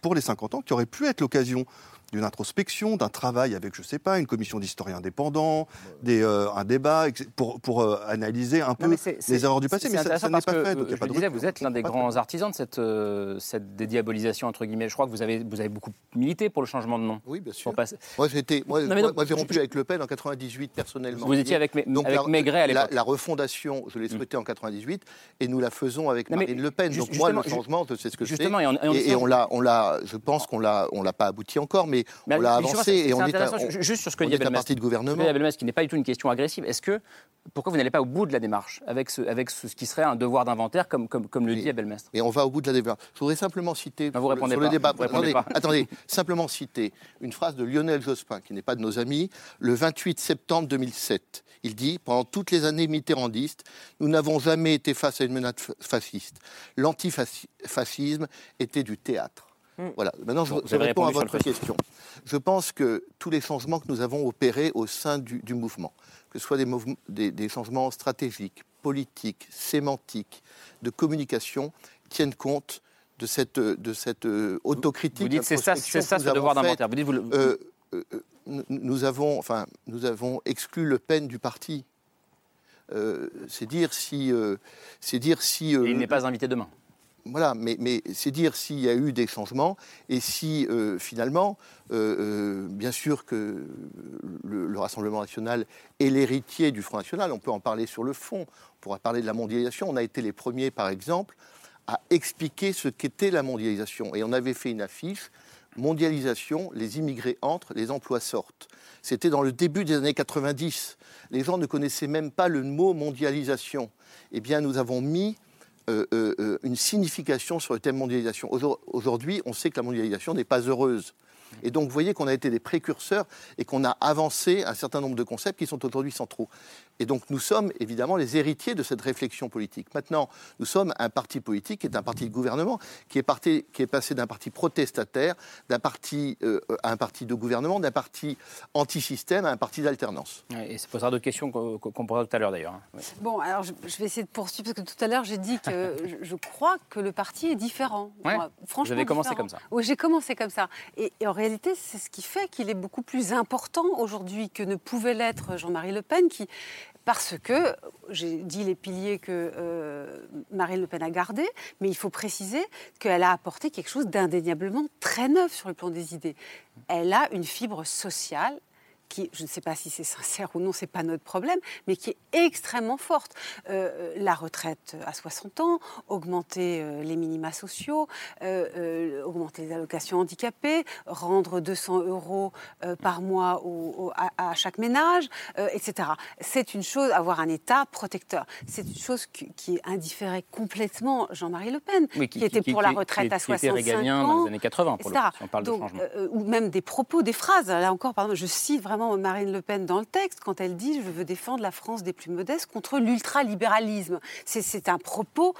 pour les 50 ans, qui aurait pu être l'occasion d'une introspection, d'un travail avec, je ne sais pas, une commission d'historiens indépendants, des, euh, un débat, pour, pour euh, analyser un peu c'est- c'est- les erreurs du passé. c'est Mais ça, ça n'est pas que, fait. donc il y a je pas le de disais, vous êtes l'un des grands fait. artisans de cette, euh, cette dédiabolisation, entre guillemets. Je crois que vous avez, vous avez beaucoup milité pour le changement de nom. Oui, bien sûr. Passer- Moi, j'ai je- rompu avec Le Pen en 98 personnellement. Vous étiez avec, Mé- avec la, Maigret à la, l'époque. La refondation, je l'ai souhaité en 98, et nous la faisons avec mais Marine Le Pen. Donc moi, le changement, je sais ce que justement, c'est. et on l'a, on l'a, je pense qu'on l'a, on l'a pas abouti encore, mais, Mais on l'a avancé et on est, intéressant, on- ju- juste sur ce que on dit est un Abelmestre. parti de gouvernement. Ce qui n'est pas du tout une question agressive. Est-ce que pourquoi vous n'allez pas au bout de la démarche avec ce, avec ce, qui serait un devoir d'inventaire, comme, comme, comme le dit Abelmestre Et on va au bout de la débat. Je voudrais simplement citer vous répondez sur le débat. Vous attendez, pas. attendez, simplement citer une phrase de Lionel Jospin, qui n'est pas de nos amis, le 28 septembre 2007. Il dit Pendant toutes les années mitterrandistes, nous n'avons jamais été face à une menace fa- fasciste. L'antifascisme était du théâtre. Voilà. Maintenant, je, réponds à votre question. Je pense que tous les changements que nous avons opérés au sein du, du mouvement, que ce soit des, mouvements- des- des changements stratégiques, politiques, sémantiques, de communication, tiennent compte de cette, de cette euh, autocritique. Vous dites c'est ça, c'est ça ce devoir d'inventaire. Vous dites vous le- Euh, euh, euh, nous- avons, enfin, nous avons exclu Le Pen du parti. C'est dire si, c'est dire si. Et il n'est pas invité demain. Voilà, mais, c'est dire s'il y a eu des changements et si euh, finalement, euh, euh, bien sûr que le, le Rassemblement national est l'héritier du Front national, on peut en parler sur le fond, on pourra parler de la mondialisation. On a été les premiers, par exemple, à expliquer ce qu'était la mondialisation. Et on avait fait une affiche, mondialisation, les immigrés entrent, les emplois sortent. C'était dans le début des années 90. Les gens ne connaissaient même pas le mot mondialisation. Eh bien, nous avons mis une signification sur le thème mondialisation. Aujourd- Aujourd'hui, on sait que la mondialisation n'est pas heureuse. Et donc, vous voyez qu'on a été des précurseurs et qu'on a avancé un certain nombre de concepts qui sont aujourd'hui centraux. Et donc, nous sommes évidemment les héritiers de cette réflexion politique. Maintenant, nous sommes un parti politique qui est un parti de gouvernement, qui est, parti- qui est passé d'un parti protestataire, d'un parti euh, à un parti de gouvernement, d'un parti anti-système à un parti d'alternance. Et ça posera d'autres questions qu'on posera tout à l'heure d'ailleurs. hein. Bon, alors je, je vais essayer de poursuivre parce que tout à l'heure j'ai dit que je, je crois que le parti est différent. Ouais. Moi, franchement, Vous avez commencé différent. comme ça. Oui, j'ai commencé comme ça. Et, et en réalité, c'est ce qui fait qu'il est beaucoup plus important aujourd'hui que ne pouvait l'être Jean-Marie Le Pen, qui parce que j'ai dit les piliers que euh, Marine Le Pen a gardés, mais il faut préciser qu'elle a apporté quelque chose d'indéniablement très neuf sur le plan des idées. Elle a une fibre sociale qui, je ne sais pas si c'est sincère ou non, c'est pas notre problème, mais qui est extrêmement forte. Euh, la retraite à 60 ans, augmenter euh, les minima sociaux, euh, augmenter les allocations handicapées, rendre 200 euros par mois au- au- à, à chaque ménage, etc. C'est une chose, avoir un État protecteur. C'est une chose qui, qui indifférait complètement Jean-Marie Le Pen, Oui, qui, était pour la retraite à qui était 65 régalien ans dans les années 80, pour le si on parle de changement. ou même des propos, des phrases. Là encore, pardon, je cite vraiment Marine Le Pen dans le texte quand elle dit Je veux défendre la France des plus modestes contre l'ultralibéralisme. C'est- un propos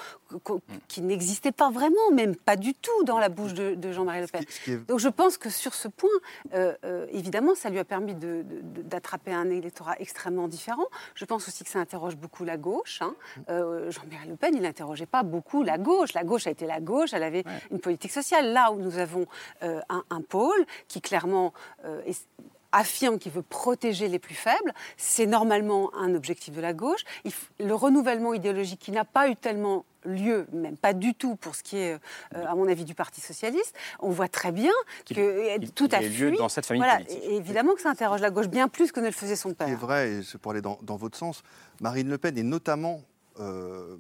que- qui n'existait pas vraiment, même pas du tout dans la bouche de, de Jean-Marie Le Pen. Donc je pense que sur ce point, euh, euh, évidemment, ça lui a permis d'attraper un électorat extrêmement différent. Je pense aussi que ça interroge beaucoup la gauche. hein. Euh, Jean-Marie Le Pen, il n'interrogeait pas beaucoup la gauche. La gauche a été la gauche, elle avait une politique sociale. Là où nous avons euh, un, un pôle qui clairement euh, est- affirme qu'il veut protéger les plus faibles, c'est normalement un objectif de la gauche. Il f- le renouvellement idéologique qui n'a pas eu tellement lieu, même pas du tout pour ce qui est, euh, à mon avis, du Parti socialiste, on voit très bien Qu'il- que euh, tout a ait lieu dans cette famille Voilà, politique. évidemment que ça interroge la gauche bien plus que ne le faisait son est père. vrai, et c'est pour aller dans, dans votre sens, Marine Le Pen, et notamment euh,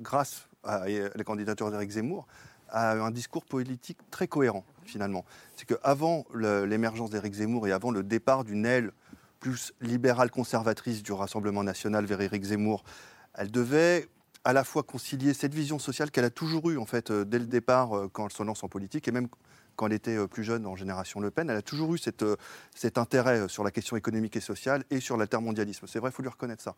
grâce à la candidature d'Éric Zemmour, a un discours politique très cohérent, finalement. C'est qu'avant l'émergence d'Éric Zemmour et avant le départ d'une aile plus libérale conservatrice du Rassemblement national vers Éric Zemmour, elle devait à la fois concilier cette vision sociale qu'elle a toujours eue, en fait, euh, dès le départ, euh, quand elle se lance en politique, et même quand elle était euh, plus jeune en génération Le Pen, elle a toujours eu euh, cet intérêt euh, sur la question économique et sociale et sur l'altermondialisme. C'est vrai, il faut lui reconnaître ça.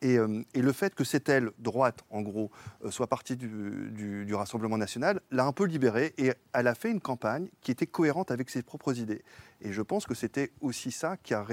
Et, le fait que cette aile droite, en gros, soit partie du, Rassemblement national, l'a un peu libérée et elle a fait une campagne qui était cohérente avec ses propres idées. Et je pense que c'était aussi ça qui a,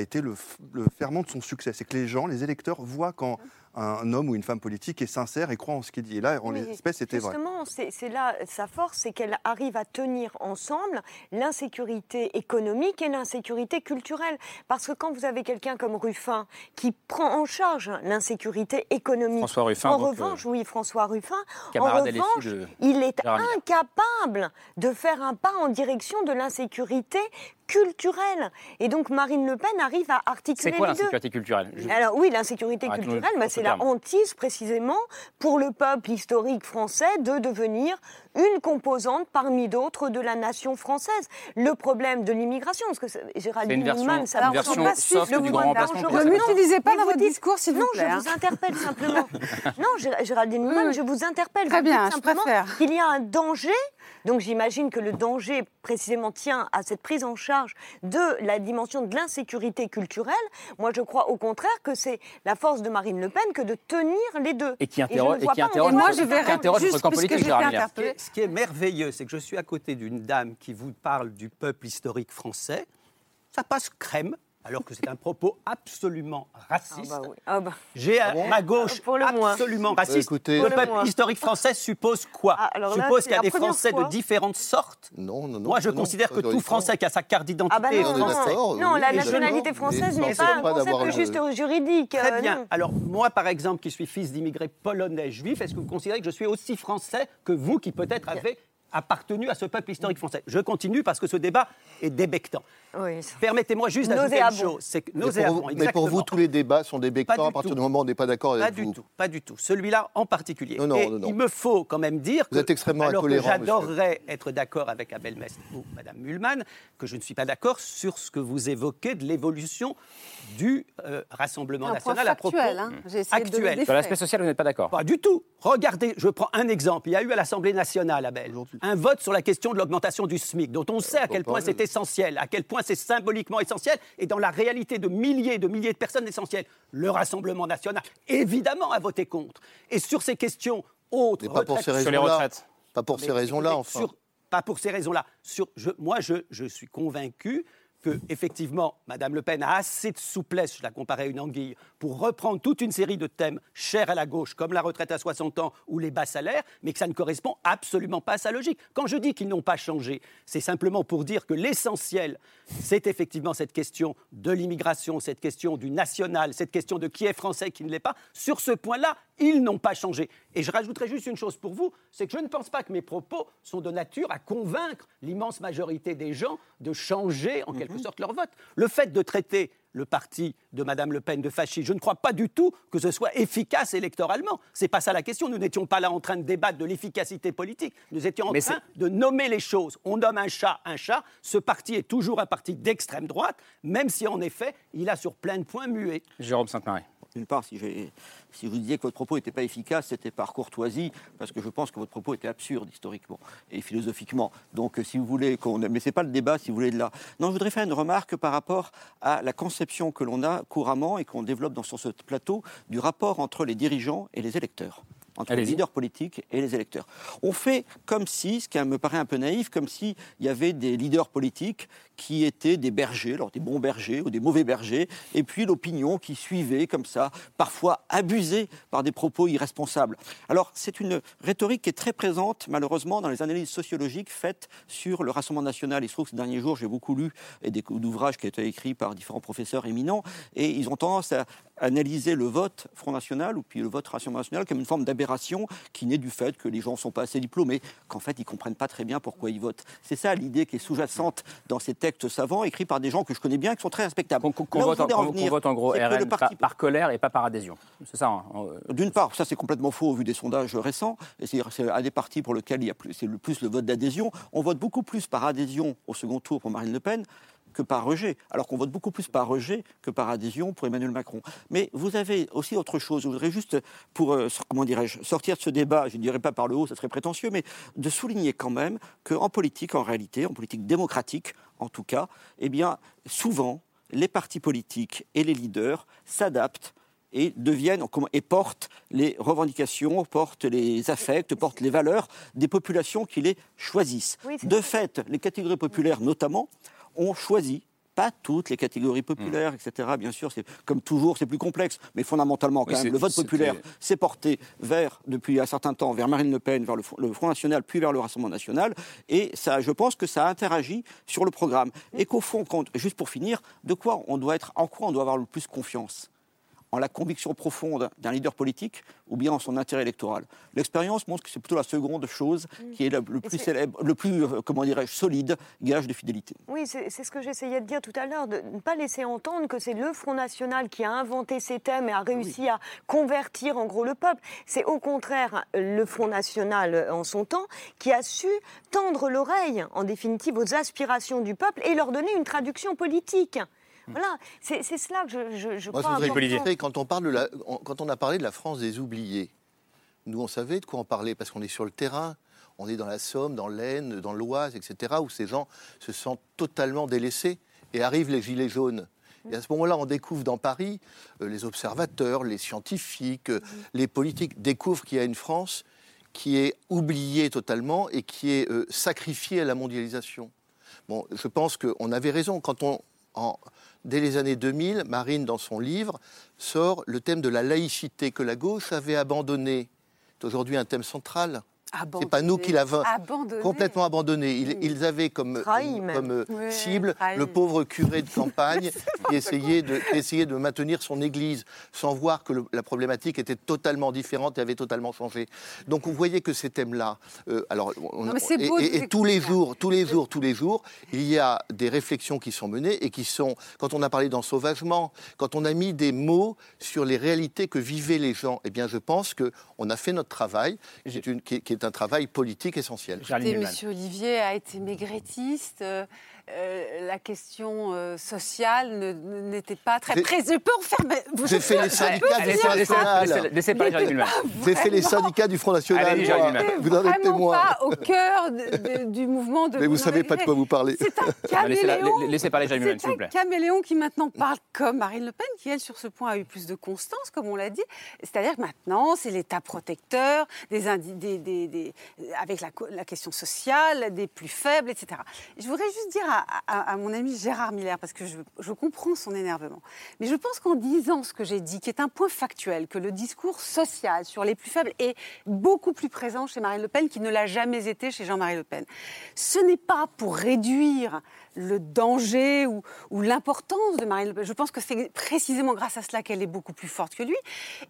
été le, le ferment de son succès. C'est que les gens, les électeurs, voient quand un homme ou une femme politique est sincère et croit en ce qu'il dit. Et là, en l'espèce, c'était vrai. Justement, c'est là sa force, c'est qu'elle arrive à tenir ensemble l'insécurité économique et l'insécurité culturelle. Parce que quand vous avez quelqu'un comme Ruffin qui prend en charge l'insécurité économique, François Ruffin, en donc, revanche, oui, François Ruffin, en revanche, de il est incapable de faire un pas en direction de l'insécurité culturelle. Et donc Marine Le Pen arrive à articuler C'est quoi l'insécurité culturelle? Je- Alors oui, l'insécurité culturelle, bah, ce c'est la hantise précisément pour le peuple historique français de devenir une composante parmi d'autres de la nation française. Le problème de l'immigration, parce que ça- Gérald C'est une version- Newman, ça semble pas suivre soft le du grand remplacement. Ne m'utilisez pas dans votre discours, s'il vous non, plaît, hein. je vous interpelle simplement. non, Gé- Gérald Newman, Oui. je vous interpelle. Très bien, je simplement préfère. qu'il y a un danger. Donc j'imagine que le danger précisément tient à cette prise en charge de la dimension de l'insécurité culturelle. Moi, je crois au contraire que c'est la force de Marine Le Pen que de tenir les deux. Et qui je interroge- ne et vois qui pas interroge c'est qui un- interroge juste parce que politique, je Ce qui est merveilleux, c'est que je suis à côté d'une dame qui vous parle du peuple historique français. Ça passe crème, alors que c'est un propos absolument raciste. Ah bah oui. Ah bah. J'ai à ma gauche Pour le moins. absolument Bah, raciste. écoutez- le peuple historique français suppose quoi Ah, alors là, Suppose qu'il y a des Français fois. de différentes sortes Non, non, non. Moi, je non, non, considère que tout. Français qui a sa carte d'identité Ah bah est non, on est non, français. d'accord, non, oui, la nationalité française ça n'est pas un concept juste juridique. Très euh, bien. Alors, moi, par exemple, qui suis fils d'immigrés polonais juifs, est-ce que vous considérez que je suis aussi français que vous qui peut-être avez appartenu à ce peuple historique français? Je continue parce que ce débat est débectant. Oui, Permettez-moi juste d'ajouter une chose. C'est que Mais pour, vous, mais pour exactement. vous, tous les débats sont des Pas du à partir tout. du moment où on n'est pas d'accord Pas avec du vous. tout, pas du tout. Celui-là en particulier. Non, non, Et non, non. il me faut quand même dire Vous que, êtes extrêmement alors que j'adorerais être d'accord avec Abel Mest ou Madame Mulman, que je ne suis pas d'accord sur ce que vous évoquez de l'évolution du euh, Rassemblement Un point national à propos factuel, hein. Actuel. Sur l'aspect social, vous n'êtes pas d'accord Pas du tout. Regardez, je prends un exemple. Il y a eu à l'Assemblée nationale, Abel, un vote sur la question de l'augmentation du SMIC, dont on sait à quel point c'est essentiel, à quel point c'est symboliquement essentiel, et dans la réalité de milliers et de milliers de personnes essentielles. Le Rassemblement national, évidemment, a voté contre. Et sur ces questions autres, Mais pas pour ces Sur les raisons-là. retraites. Pas pour mais ces raisons-là, enfin. sur- pas pour ces raisons-là. Sur, je, moi, je, je suis convaincu que, effectivement, Madame Le Pen a assez de souplesse, je la compare à une anguille, pour reprendre toute une série de thèmes chers à la gauche, comme la retraite à 60 ans ou les bas salaires, mais que ça ne correspond absolument pas à sa logique. Quand je dis qu'ils n'ont pas changé, c'est simplement pour dire que l'essentiel, c'est effectivement cette question de l'immigration, cette question du national, cette question de qui est français, qui ne l'est pas. Sur ce point-là, ils n'ont pas changé. Et je rajouterai juste une chose pour vous, c'est que je ne pense pas que mes propos sont de nature à convaincre l'immense majorité des gens de changer en quelque quelque sorte leur vote. Le fait de traiter le parti de Mme Le Pen de fasciste, je ne crois pas du tout que ce soit efficace électoralement. C'est pas ça la question. Nous n'étions pas là en train de débattre de l'efficacité politique. Nous étions en train de nommer les choses. On nomme un chat un chat. Ce parti est toujours un parti d'extrême droite, même si en effet, il a sur plein de points mué. Jérôme Sainte-Marie. D'une part, si, si, vous disiez que votre propos n'était pas efficace, c'était par courtoisie, parce que je pense que votre propos était absurde historiquement et philosophiquement. Donc, si vous voulez qu'on. Mais ce n'est pas le débat, si vous voulez, de là. Non, je voudrais faire une remarque par rapport à la conception que l'on a couramment et qu'on développe dans, sur ce plateau du rapport entre les dirigeants et les électeurs entre les leaders politiques et les électeurs. On fait comme si, ce qui me paraît un peu naïf, comme s'il y avait des leaders politiques qui étaient des bergers, alors des bons bergers ou des mauvais bergers, et puis l'opinion qui suivait comme ça, parfois abusée par des propos irresponsables. Alors c'est une rhétorique qui est très présente malheureusement dans les analyses sociologiques faites sur le Rassemblement national. Il se trouve que ces derniers jours j'ai beaucoup lu des ouvrages qui ont été écrits par différents professeurs éminents, et ils ont tendance à analyser le vote Front National ou puis le vote Rassemblement National comme une forme d'aberration qui naît du fait que les gens ne sont pas assez diplômés, qu'en fait ils ne comprennent pas très bien pourquoi ils votent. C'est ça l'idée qui est sous-jacente dans ces textes savants écrits par des gens que je connais bien, qui sont très respectables. Qu'on vote, en gros RN par, colère et pas par adhésion. C'est ça. Hein, euh, D'une part, ça c'est complètement faux au vu des sondages récents. C'est un des partis pour lequel il y a plus, c'est le plus le vote d'adhésion. On vote beaucoup plus par adhésion au second tour pour Marine Le Pen que par rejet, alors qu'on vote beaucoup plus par rejet que par adhésion pour Emmanuel Macron. Mais vous avez aussi autre chose. Je voudrais juste, pour euh, comment dirais-je, sortir de ce débat, je ne dirais pas par le haut, ça serait prétentieux, mais de souligner quand même qu'en politique, en réalité, en politique démocratique, en tout cas, eh bien, souvent, les partis politiques et les leaders s'adaptent et deviennent et portent les revendications, portent les affects, portent les valeurs des populations qui les choisissent. de fait, les catégories populaires notamment ont choisi pas toutes les catégories populaires, hmm. etc. Bien sûr, c'est comme toujours, c'est plus complexe, mais fondamentalement, quand même, le vote populaire s'est porté vers, depuis un certain temps, vers Marine Le Pen, vers le, Front National, puis vers le Rassemblement National, et ça, je pense que ça interagit sur le programme, et qu'au fond, juste pour finir, de quoi on doit être, en quoi on doit avoir le plus confiance? En la conviction profonde d'un leader politique ou bien en son intérêt électoral. L'expérience montre que c'est plutôt la seconde chose mm. qui est le, plus célèbre, le plus, euh, comment dirais-je, solide gage de fidélité. Oui, c'est ce que j'essayais de dire tout à l'heure, de ne pas laisser entendre que c'est le Front National qui a inventé ces thèmes et a réussi à convertir en gros le peuple. C'est au contraire le Front National en son temps qui a su tendre l'oreille, en définitive, aux aspirations du peuple et leur donner une traduction politique. Voilà, c'est cela que je, je, je Moi, crois. quand on, parle de la, quand on a parlé de la France des oubliés, nous, on savait de quoi en parler parce qu'on est sur le terrain. On est dans la Somme, dans l'Aisne, dans l'Oise, etc., où ces gens se sentent totalement délaissés. Et arrivent les gilets jaunes. Et à ce moment-là, on découvre dans Paris, euh, les observateurs, les scientifiques, euh, les politiques découvrent qu'il y a une France qui est oubliée totalement et qui est euh, sacrifiée à la mondialisation. Bon, je pense qu'on avait raison quand on, en, dès les années 2000, Marine, dans son livre, sort le thème de la laïcité que la gauche avait abandonné. C'est aujourd'hui un thème central. C'est pas nous qui l'avons complètement abandonné. Ils, avaient comme, comme cible le pauvre curé de campagne qui, essayait de, essayait de maintenir son église sans voir que la problématique était totalement différente et avait totalement changé. Donc vous voyez que ces thèmes-là, euh, alors et, tous les jours, tous les jours, tous les jours, il y a des réflexions qui sont menées et qui sont, quand on a parlé d'ensauvagement, quand on a mis des mots sur les réalités que vivaient les gens, eh bien je pense que on a fait notre travail, qui est, une, qui est un travail politique essentiel. Monsieur Olivier a été maigretiste. Euh, la question euh, sociale n'était pas très présente. Je peux en faire. J'ai fait les syndicats du Front National. Laissez pas J'ai fait les syndicats du Front National. Vous n'en êtes témoin. pas au cœur du mouvement de. Mais vous savez pas de quoi vous parlez. C'est un caméléon. Laissez parler s'il vous plaît. C'est un caméléon qui maintenant parle comme Marine Le Pen, qui elle sur ce point a eu plus de constance, comme on l'a dit. C'est-à-dire que maintenant c'est l'État protecteur, des, des, des, avec la, la question sociale, des plus faibles, etc. Je voudrais juste dire à, mon ami Gérard Miller, parce que je, comprends son énervement. Mais je pense qu'en disant ce que j'ai dit, qui est un point factuel, que le discours social sur les plus faibles est beaucoup plus présent chez Marine Le Pen qu'il ne l'a jamais été chez Jean-Marie Le Pen. Ce n'est pas pour réduire le danger ou, l'importance de Marine Le Pen. Je pense que c'est précisément grâce à cela qu'elle est beaucoup plus forte que lui.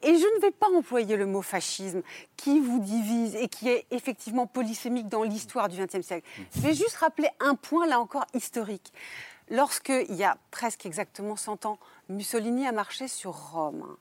Et je ne vais pas employer le mot fascisme qui vous divise et qui est effectivement polysémique dans l'histoire du XXe siècle. Je vais juste rappeler un point, là encore, historique. Lorsqu'il y a presque exactement 100 ans, Mussolini a marché sur Rome.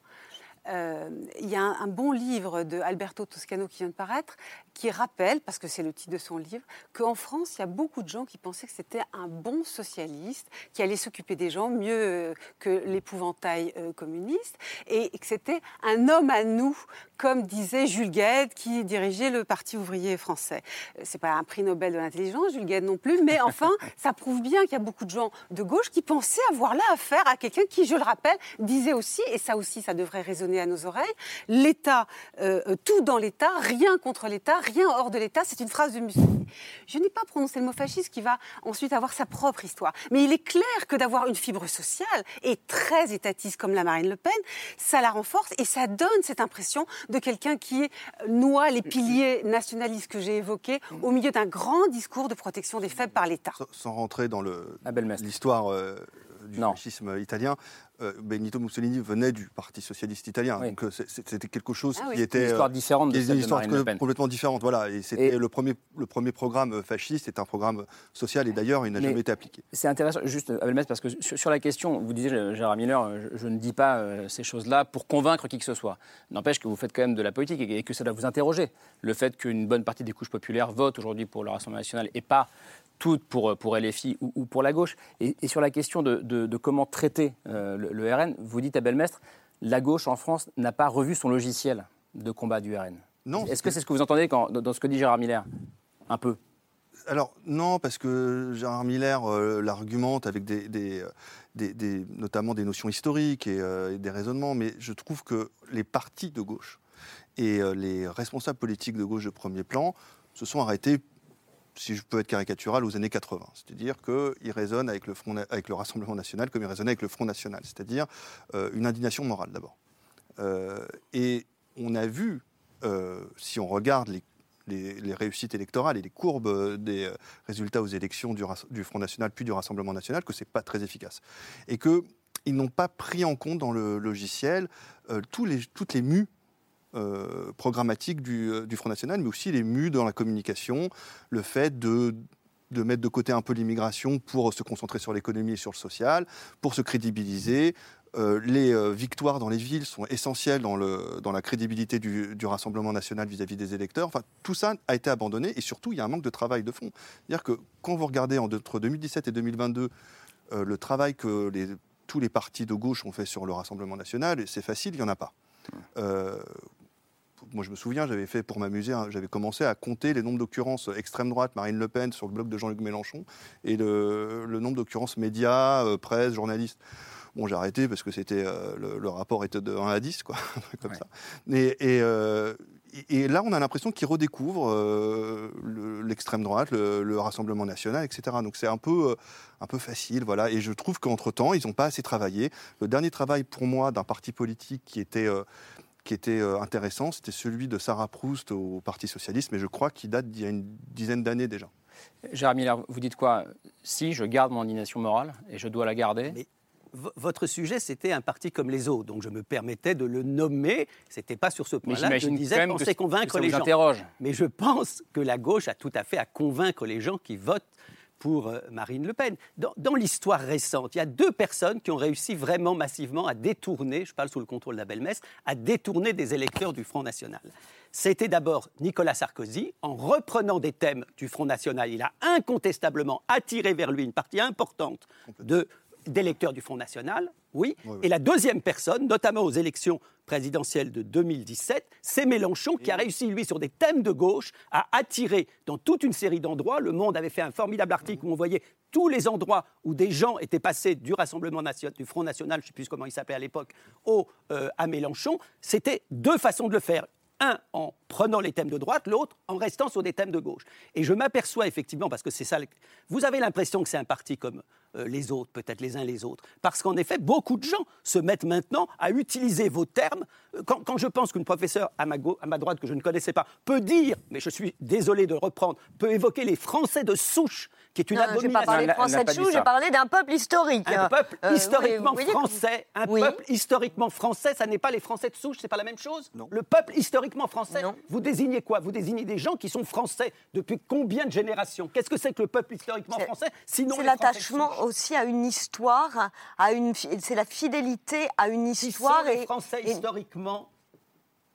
Euh, il y a un, un, bon livre de Alberto Toscano qui vient de paraître qui rappelle, parce que c'est le titre de son livre, qu'en France, il y a beaucoup de gens qui pensaient que c'était un bon socialiste, qui allait s'occuper des gens mieux euh, que l'épouvantail euh, communiste, et que c'était un homme à nous, comme disait Jules Gued, qui dirigeait le Parti ouvrier français. C'est pas un prix Nobel de l'intelligence, Jules Gued non plus, mais enfin, ça prouve bien qu'il y a beaucoup de gens de gauche qui pensaient avoir là affaire à quelqu'un qui, je le rappelle, disait aussi, et ça aussi, ça devrait résonner à nos oreilles, l'État, euh, tout dans l'État, rien contre l'État, rien hors de l'État. C'est une phrase de Mussolini. Je n'ai pas prononcé le mot fasciste qui va ensuite avoir sa propre histoire. Mais il est clair que d'avoir une fibre sociale et très étatiste comme la Marine Le Pen, ça la renforce et ça donne cette impression de quelqu'un qui noie les piliers nationalistes que j'ai évoqués au milieu d'un grand discours de protection des faibles par l'État. Sans rentrer dans l'histoire euh, du non. fascisme italien, euh, Benito Mussolini venait du Parti socialiste italien, oui. donc euh, c'était quelque chose ah, qui était une histoire différente de une histoire de Marine complètement différente. Voilà, et c'était le premier le premier programme fasciste, c'est un programme social et d'ailleurs il n'a jamais été appliqué. C'est intéressant, juste Abel Metz, parce que sur, sur, la question, vous disiez Gérard Miller, je, je ne dis pas euh, ces choses-là pour convaincre qui que ce soit. N'empêche que vous faites quand même de la politique et, et que ça doit vous interroger. Le fait qu'une bonne partie des couches populaires votent aujourd'hui pour le Rassemblement national et pas toutes pour, pour LFI ou, ou, pour la gauche. Et, et sur la question de, de, de comment traiter euh, le, le, RN, vous dites à Belmestre, la gauche en France n'a pas revu son logiciel de combat du RN. Non. Est-ce que c'est ce que vous entendez quand, dans ce que dit Gérard Miller Un peu? Alors non, parce que Gérard Miller euh, l'argumente avec des, des, des, des, notamment des notions historiques et, euh, et, des raisonnements, mais je trouve que les partis de gauche et euh, les responsables politiques de gauche de premier plan se sont arrêtés si je peux être caricatural, aux années 80. C'est-à-dire qu'il résonne avec le, Front, avec le Rassemblement national comme il résonnait avec le Front national, c'est-à-dire euh, une indignation morale d'abord. Euh, et on a vu, euh, si on regarde les, réussites électorales et les courbes des résultats aux élections du, Front national puis du Rassemblement national, que ce n'est pas très efficace. Et qu'ils n'ont pas pris en compte dans le logiciel tous les, toutes les mues euh, programmatique du, euh, du, Front National, mais aussi les mus dans la communication, le fait de, mettre de côté un peu l'immigration pour se concentrer sur l'économie et sur le social, pour se crédibiliser. Euh, les victoires dans les villes sont essentielles dans, la crédibilité du, Rassemblement national vis-à-vis -vis des électeurs. Enfin, tout ça a été abandonné et surtout, il y a un manque de travail de fond. C'est-à-dire que quand vous regardez entre 2017 et 2022 euh, le travail que tous les partis de gauche ont fait sur le Rassemblement national, c'est facile, il n'y en a pas. Moi je me souviens, j'avais fait pour m'amuser, hein, j'avais commencé à compter les nombres d'occurrences extrême droite, Marine Le Pen sur le blog de Jean-Luc Mélenchon, et le, le nombre d'occurrences médias, euh, presse, journalistes. Bon, j'ai arrêté parce que c'était euh, le, le, rapport était de 1 à 10, quoi, comme ouais. ça. Et, et, euh, et, là, on a l'impression qu'ils redécouvrent euh, l'extrême droite, le, le, Rassemblement national, etc. Donc c'est un peu, un peu facile, voilà. Et je trouve qu'entre-temps, ils n'ont pas assez travaillé. Le dernier travail pour moi d'un parti politique qui était qui était euh, intéressant, c'était celui de Sarah Proust au Parti socialiste, mais je crois qu'il date d'il y a une dizaine d'années déjà. Gérard Miller, vous dites quoi? Si je garde mon indignation morale, et je dois la garder, mais votre sujet, c'était un parti comme les autres, donc je me permettais de le nommer. C'était pas sur ce point-là. Je disais penser convaincre que les gens. Interroge. Mais je pense que la gauche a tout à fait à convaincre les gens qui votent pour euh, Marine Le Pen. Dans, dans l'histoire récente, il y a deux personnes qui ont réussi vraiment massivement à détourner, je parle sous le contrôle d'Abel Mess, à détourner des électeurs du Front National. C'était d'abord Nicolas Sarkozy, en reprenant des thèmes du Front National, il a incontestablement attiré vers lui une partie importante de d'électeurs du Front National, oui. oui, oui. Et la deuxième personne, notamment aux élections présidentielle de 2017, c'est Mélenchon qui a réussi, lui, sur des thèmes de gauche, à attirer dans toute une série d'endroits. Le Monde avait fait un formidable article où on voyait tous les endroits où des gens étaient passés du Rassemblement national, du Front National, je ne sais plus comment il s'appelait à l'époque, au, euh, à Mélenchon. C'était deux façons de le faire un en prenant les thèmes de droite, l'autre en restant sur des thèmes de gauche. Et je m'aperçois effectivement, parce que c'est ça, vous avez l'impression que c'est un parti comme euh, les autres, peut-être les uns les autres, parce qu'en effet, beaucoup de gens se mettent maintenant à utiliser vos termes. Quand, quand je pense qu'une professeure à à ma, droite que je ne connaissais pas peut dire, mais je suis désolé de reprendre, peut évoquer les Français de souche, qui est une non, abomination. Je pas parlé de Français de souche, j'ai parlé d'un peuple historique. Un peuple euh, historiquement oui, français. Un oui. peuple historiquement français, ça n'est pas les Français de souche, c'est pas la même chose non. Le peuple historiquement français, non. Vous désignez quoi? Vous désignez des gens qui sont français depuis combien de générations? Qu'est-ce que c'est que le peuple historiquement français Sinon C'est l'attachement aussi à une histoire, à une, c'est la fidélité à une Qui sont histoire. les et- Français et historiquement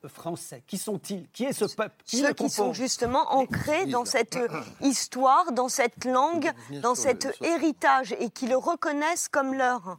français. Qui sont-ils? Qui est ce peuple? Qui ceux qui sont justement ancrés dans cette euh, histoire, dans cette langue, dans cet héritage et qui le reconnaissent comme leur.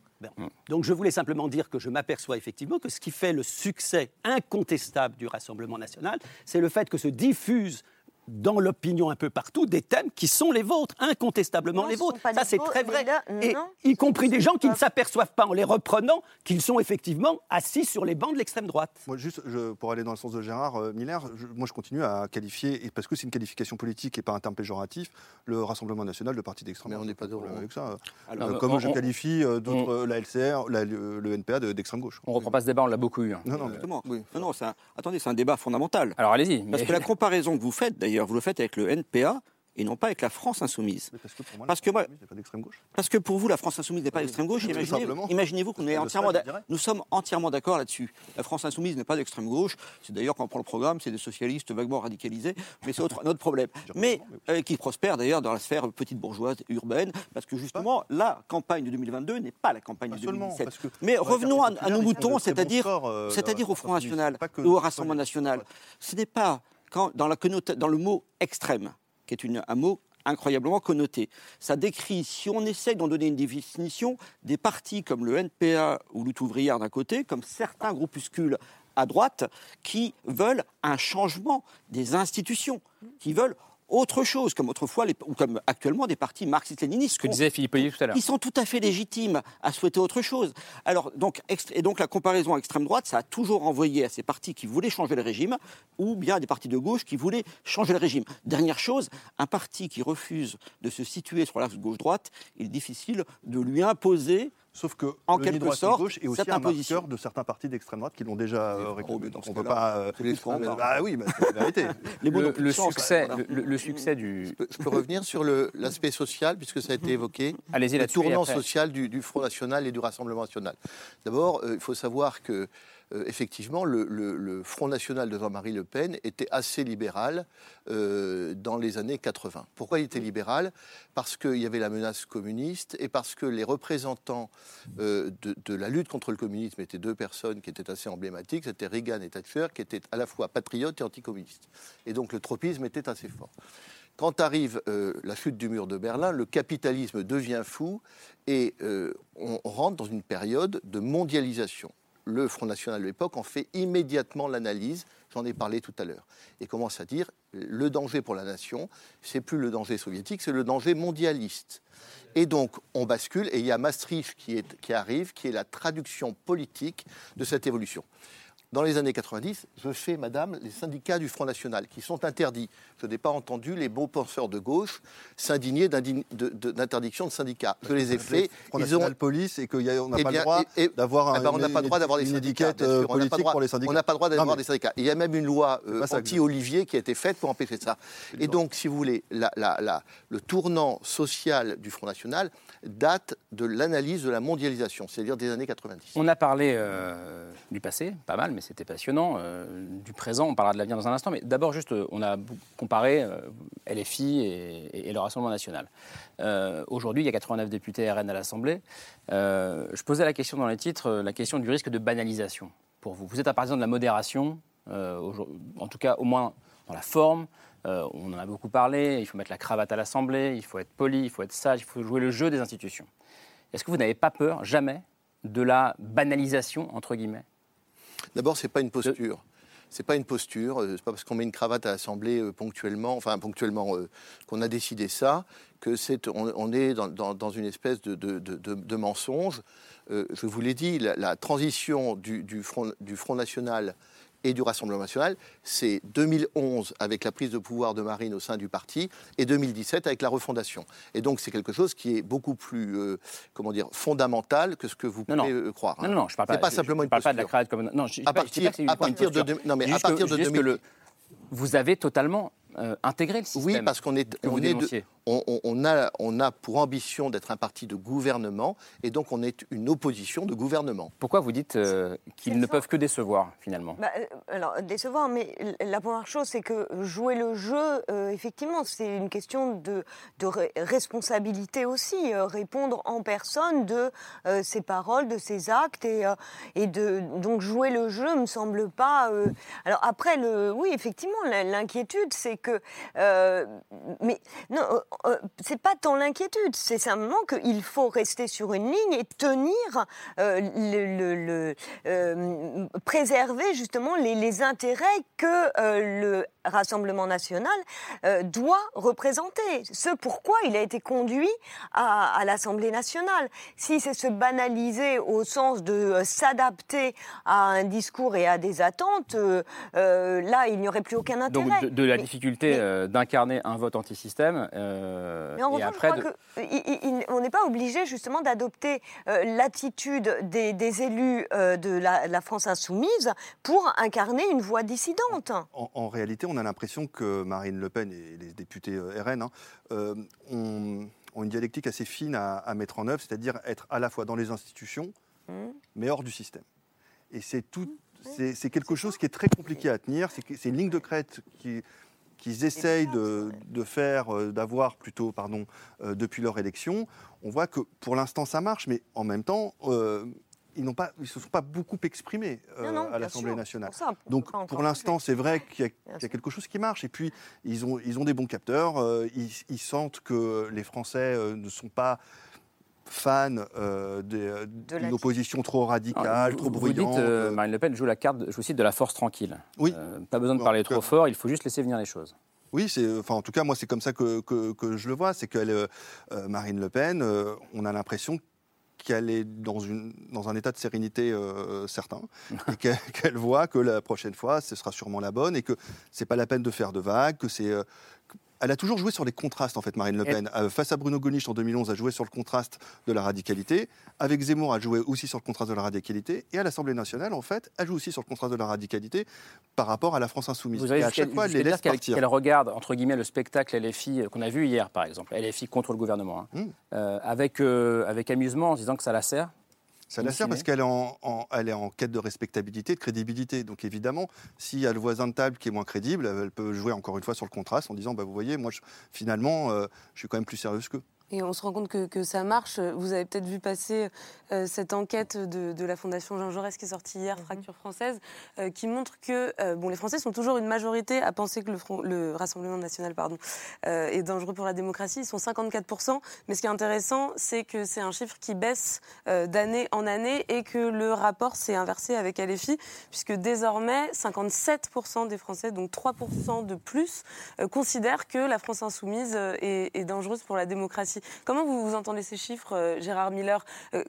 Donc je voulais simplement dire que je m'aperçois effectivement que ce qui fait le succès incontestable du Rassemblement national, c'est le fait que se diffusent dans l'opinion un peu partout des thèmes qui sont les vôtres, incontestablement Non, les vôtres. Ça c'est très mais vrai. là, Et non, y compris des gens qui ne s'aperçoivent pas en les reprenant qu'ils sont effectivement assis sur les bancs de l'extrême droite. Moi, juste je- pour aller dans le sens de Gérard euh, Miller, je- moi je continue à qualifier, et parce que c'est une qualification politique et pas un terme péjoratif, le Rassemblement national de parti d'extrême droite. on n'est pas avec ça. Alors, Euh, on- comme je qualifie euh, d'autres, euh, la LCR, la- le, le NPA de- d'extrême gauche. On reprend pas ce débat, on l'a beaucoup eu. hein. Non, non, mais- Exactement. Non, non, c'est un- attendez, c'est un débat fondamental. Alors allez-y. Parce mais- que la comparaison que vous faites, d'ailleurs, vous le faites avec le NPA et non pas avec la France insoumise. Parce que pour moi, Parce que moi- pas d'extrême gauche. Parce que pour vous, la France insoumise n'est pas d'extrême gauche. Imaginez, imaginez-vous qu'on est entièrement, nous sommes entièrement d'accord là-dessus. La France insoumise n'est pas d'extrême gauche. C'est d'ailleurs quand on prend le programme, c'est des socialistes vaguement radicalisés, mais c'est autre, un autre problème. Mais euh, qui prospèrent d'ailleurs dans la sphère petite bourgeoise urbaine, parce que justement la campagne de 2022 n'est pas la campagne de seulement, 2017. parce que Mais revenons à, à nos de moutons, c'est-à-dire, euh, c'est-à-dire au Front National Pas au pas Rassemblement National. Ce n'est pas dans, le mot extrême, qui est un mot incroyablement connoté. Ça décrit, si on essaie d'en donner une définition, des partis comme le NPA ou Lutte ouvrière d'un côté, comme certains groupuscules à droite, qui veulent un changement des institutions, qui veulent autre chose, comme autrefois, les- ou comme actuellement des partis marxistes-léninistes. Ce que disait Philippe Olivier tout à l'heure. Ils sont tout à fait légitimes à souhaiter autre chose. Alors, donc, et donc la comparaison extrême droite, ça a toujours envoyé à ces partis qui voulaient changer le régime, ou bien à des partis de gauche qui voulaient changer le régime. Dernière chose, un parti qui refuse de se situer sur l'axe gauche-droite, il est difficile de lui imposer Sauf que en le quelque sorte, gauche est aussi un marqueur de certains partis d'extrême droite qui l'ont déjà euh, réclamé. ce on peut cas-là, pas. euh, tous les trois, on Ah oui, bah, c'est la vérité. Les le, succès, voilà. le, le succès du. Je peux, je peux revenir sur l'aspect social, puisque ça a été évoqué. Allez-y le tournant après- social du, du Front National et du Rassemblement National. D'abord, euh, il faut savoir que, euh, effectivement, le, le- le Front National de Jean-Marie Le Pen était assez libéral euh, dans les années 80. Pourquoi il était libéral? Parce qu'il y avait la menace communiste et parce que les représentants euh, de, de la lutte contre le communisme étaient deux personnes qui étaient assez emblématiques. C'était Reagan et Thatcher, qui étaient à la fois patriotes et anticommunistes. Et donc le tropisme était assez fort. Quand arrive euh, la chute du mur de Berlin, le capitalisme devient fou et euh, on rentre dans une période de mondialisation. Le Front National de l'époque en fait immédiatement l'analyse, j'en ai parlé tout à l'heure, et commence à dire le danger pour la nation, c'est plus le danger soviétique, c'est le danger mondialiste. Et donc on bascule et il y a Maastricht qui, qui arrive, qui est la traduction politique de cette évolution. Dans les années 90, je fais, madame, les syndicats du Front National qui sont interdits. Je n'ai pas entendu les beaux penseurs de gauche s'indigner d'indign- de- de- d'interdiction de, syndicats. Je les ai faits. Ils National ont Police et qu'on n'a eh pas le droit et- et- d'avoir eh un- ben, on n'a pas le droit d'avoir des syndicats. sûr. euh, On n'a pas le politique droit- pour les syndicats. On n'a pas le droit d'avoir des syndicats. Il y a même une loi euh, anti-Olivier qui a été faite pour empêcher ça. Et donc, si vous voulez, la- la- la- le tournant social du Front National date de l'analyse de la mondialisation, c'est-à-dire des années 90. On a parlé euh, du passé, pas mal, mais c'était passionnant. euh, du présent, on parlera de l'avenir dans un instant. Mais d'abord, juste, euh, on a comparé euh, LFI et, et- le Rassemblement national. Aujourd'hui, il y a 89 députés RN à l'Assemblée. Je posais la question dans les titres, la question du risque de banalisation pour vous. Vous êtes un partisan de la modération, en tout cas au moins dans la forme. On en a beaucoup parlé, il faut mettre la cravate à l'Assemblée, il faut être poli, il faut être sage, il faut jouer le jeu des institutions. Est-ce que vous n'avez pas peur, jamais, de la banalisation, entre guillemets D'abord, c'est pas une posture. C'est pas une posture. euh, C'est pas parce qu'on met une cravate à l'Assemblée euh, ponctuellement, enfin ponctuellement, euh, qu'on a décidé ça, que c'est on, on est dans, dans- dans une espèce de, de- de- de- de mensonge. Euh, je vous l'ai dit, la, la transition du, du front, du Front National et du Rassemblement national, c'est 2011 avec la prise de pouvoir de Marine au sein du parti et 2017 avec la refondation. Et donc c'est quelque chose qui est beaucoup plus, euh, comment dire, fondamental que ce que vous Non, pouvez non. euh, croire. Non, non, non, je parle pas, pas je- simplement je une parle pas de la cravate comme. Non, je, je dis à je partir, à partir de, non mais Je à partir je de dis juste que 2000 le- vous avez totalement euh, intégré le système. Oui, parce qu'on est, on de-. On, on- on a, on a pour ambition d'être un parti de gouvernement et donc on est une opposition de gouvernement. Pourquoi vous dites euh, qu'ils ne peuvent que décevoir, finalement? Bah, euh, alors, décevoir, mais la première chose, c'est que jouer le jeu, euh, effectivement, c'est une question de, responsabilité aussi. euh, répondre en personne de euh, ses paroles, de ses actes, et, euh, et de, donc jouer le jeu me semble pas. euh, alors, après, le, oui, effectivement, l'inquiétude, c'est que. euh, mais non, euh, c'est pas tant l'inquiétude, c'est simplement qu'il faut rester sur une ligne et tenir euh, le, le- le- euh, préserver justement les, les intérêts que euh, le Rassemblement national doit représenter. Ce pourquoi il a été conduit à, à l'Assemblée nationale. Si c'est se banaliser au sens de s'adapter à un discours et à des attentes, là, il n'y aurait plus aucun intérêt. Donc de, de la difficulté d'incarner un vote antisystème. euh, mais en revanche, après, je de- crois qu'on n'est pas obligé justement d'adopter euh, l'attitude des, des élus euh, de la, la France insoumise pour incarner une voix dissidente. En, en réalité, on a l'impression que Marine Le Pen et les députés euh, RN hein, euh, ont, ont une dialectique assez fine à, à mettre en œuvre, c'est-à-dire être à la fois dans les institutions, mais hors du système. Et c'est tout, c'est quelque chose qui est très compliqué à tenir. C'est une ligne de crête qui qu'ils essayent de, de faire, euh, d'avoir plutôt, pardon, euh, depuis leur élection. On voit que pour l'instant ça marche, mais en même temps, euh, ils ils se sont pas beaucoup exprimés euh, Non, non, bien à l'Assemblée nationale. Ça, Donc pour l'instant, c'est vrai qu'il y, a- qu'il y a quelque chose qui marche. Et puis ils ont, ils ont des bons capteurs. ils, ils sentent que les Français ne sont pas fans euh, des- d'une opposition trop radicale, Alors, vous- trop vous bruyante. dites, euh, Marine Le Pen joue la carte, je vous cite, de la force tranquille. Oui. Euh, pas besoin de parler trop cas- fort, il faut juste laisser venir les choses. Oui, c'est, enfin, en tout cas, moi, c'est comme ça que, que- que je le vois. C'est qu'elle, euh, euh, Marine Le Pen, euh, on a l'impression qu'elle est dans, une, dans un état de sérénité euh, certain et qu'elle, voit que la prochaine fois, ce sera sûrement la bonne et que c'est pas la peine de faire de vagues, que c'est. euh, que- elle a toujours joué sur les contrastes, en fait, Marine Le Pen. Euh, face à Bruno Gollnisch en 2011, elle a joué sur le contraste de la radicalité. Avec Zemmour, elle jouait aussi sur le contraste de la radicalité. Et à l'Assemblée nationale, en fait, elle joue aussi sur le contraste de la radicalité par rapport à la France insoumise. Vous avez et à chaque fois, elle les laisse qu'elle regarde, entre guillemets, le spectacle LFI euh, qu'on a vu hier, par exemple, LFI contre le gouvernement, hein, Mm. euh, avec, euh, avec amusement en se disant que ça la sert. Ça la sert parce qu'elle est, en, en- elle est en quête de respectabilité, de crédibilité. Donc évidemment, s'il y a le voisin de table qui est moins crédible, elle peut jouer encore une fois sur le contraste en disant, bah, vous voyez, moi, je- finalement, euh, je suis quand même plus sérieuse qu'eux. Et on se rend compte que, que ça marche. Vous avez peut-être vu passer euh, cette enquête de, de la Fondation Jean Jaurès qui est sortie hier, Fracture française, euh, qui montre que euh, bon, les Français sont toujours une majorité à penser que le, Front- le Rassemblement national pardon, est dangereux pour la démocratie. Ils sont 54%. Mais ce qui est intéressant, c'est que c'est un chiffre qui baisse d'année en année et que le rapport s'est inversé avec LFI, puisque désormais, 57% des Français, donc 3% de plus, considèrent que la France insoumise est, est dangereuse pour la démocratie. Comment vous, vous entendez ces chiffres, euh, Gérard Miller euh,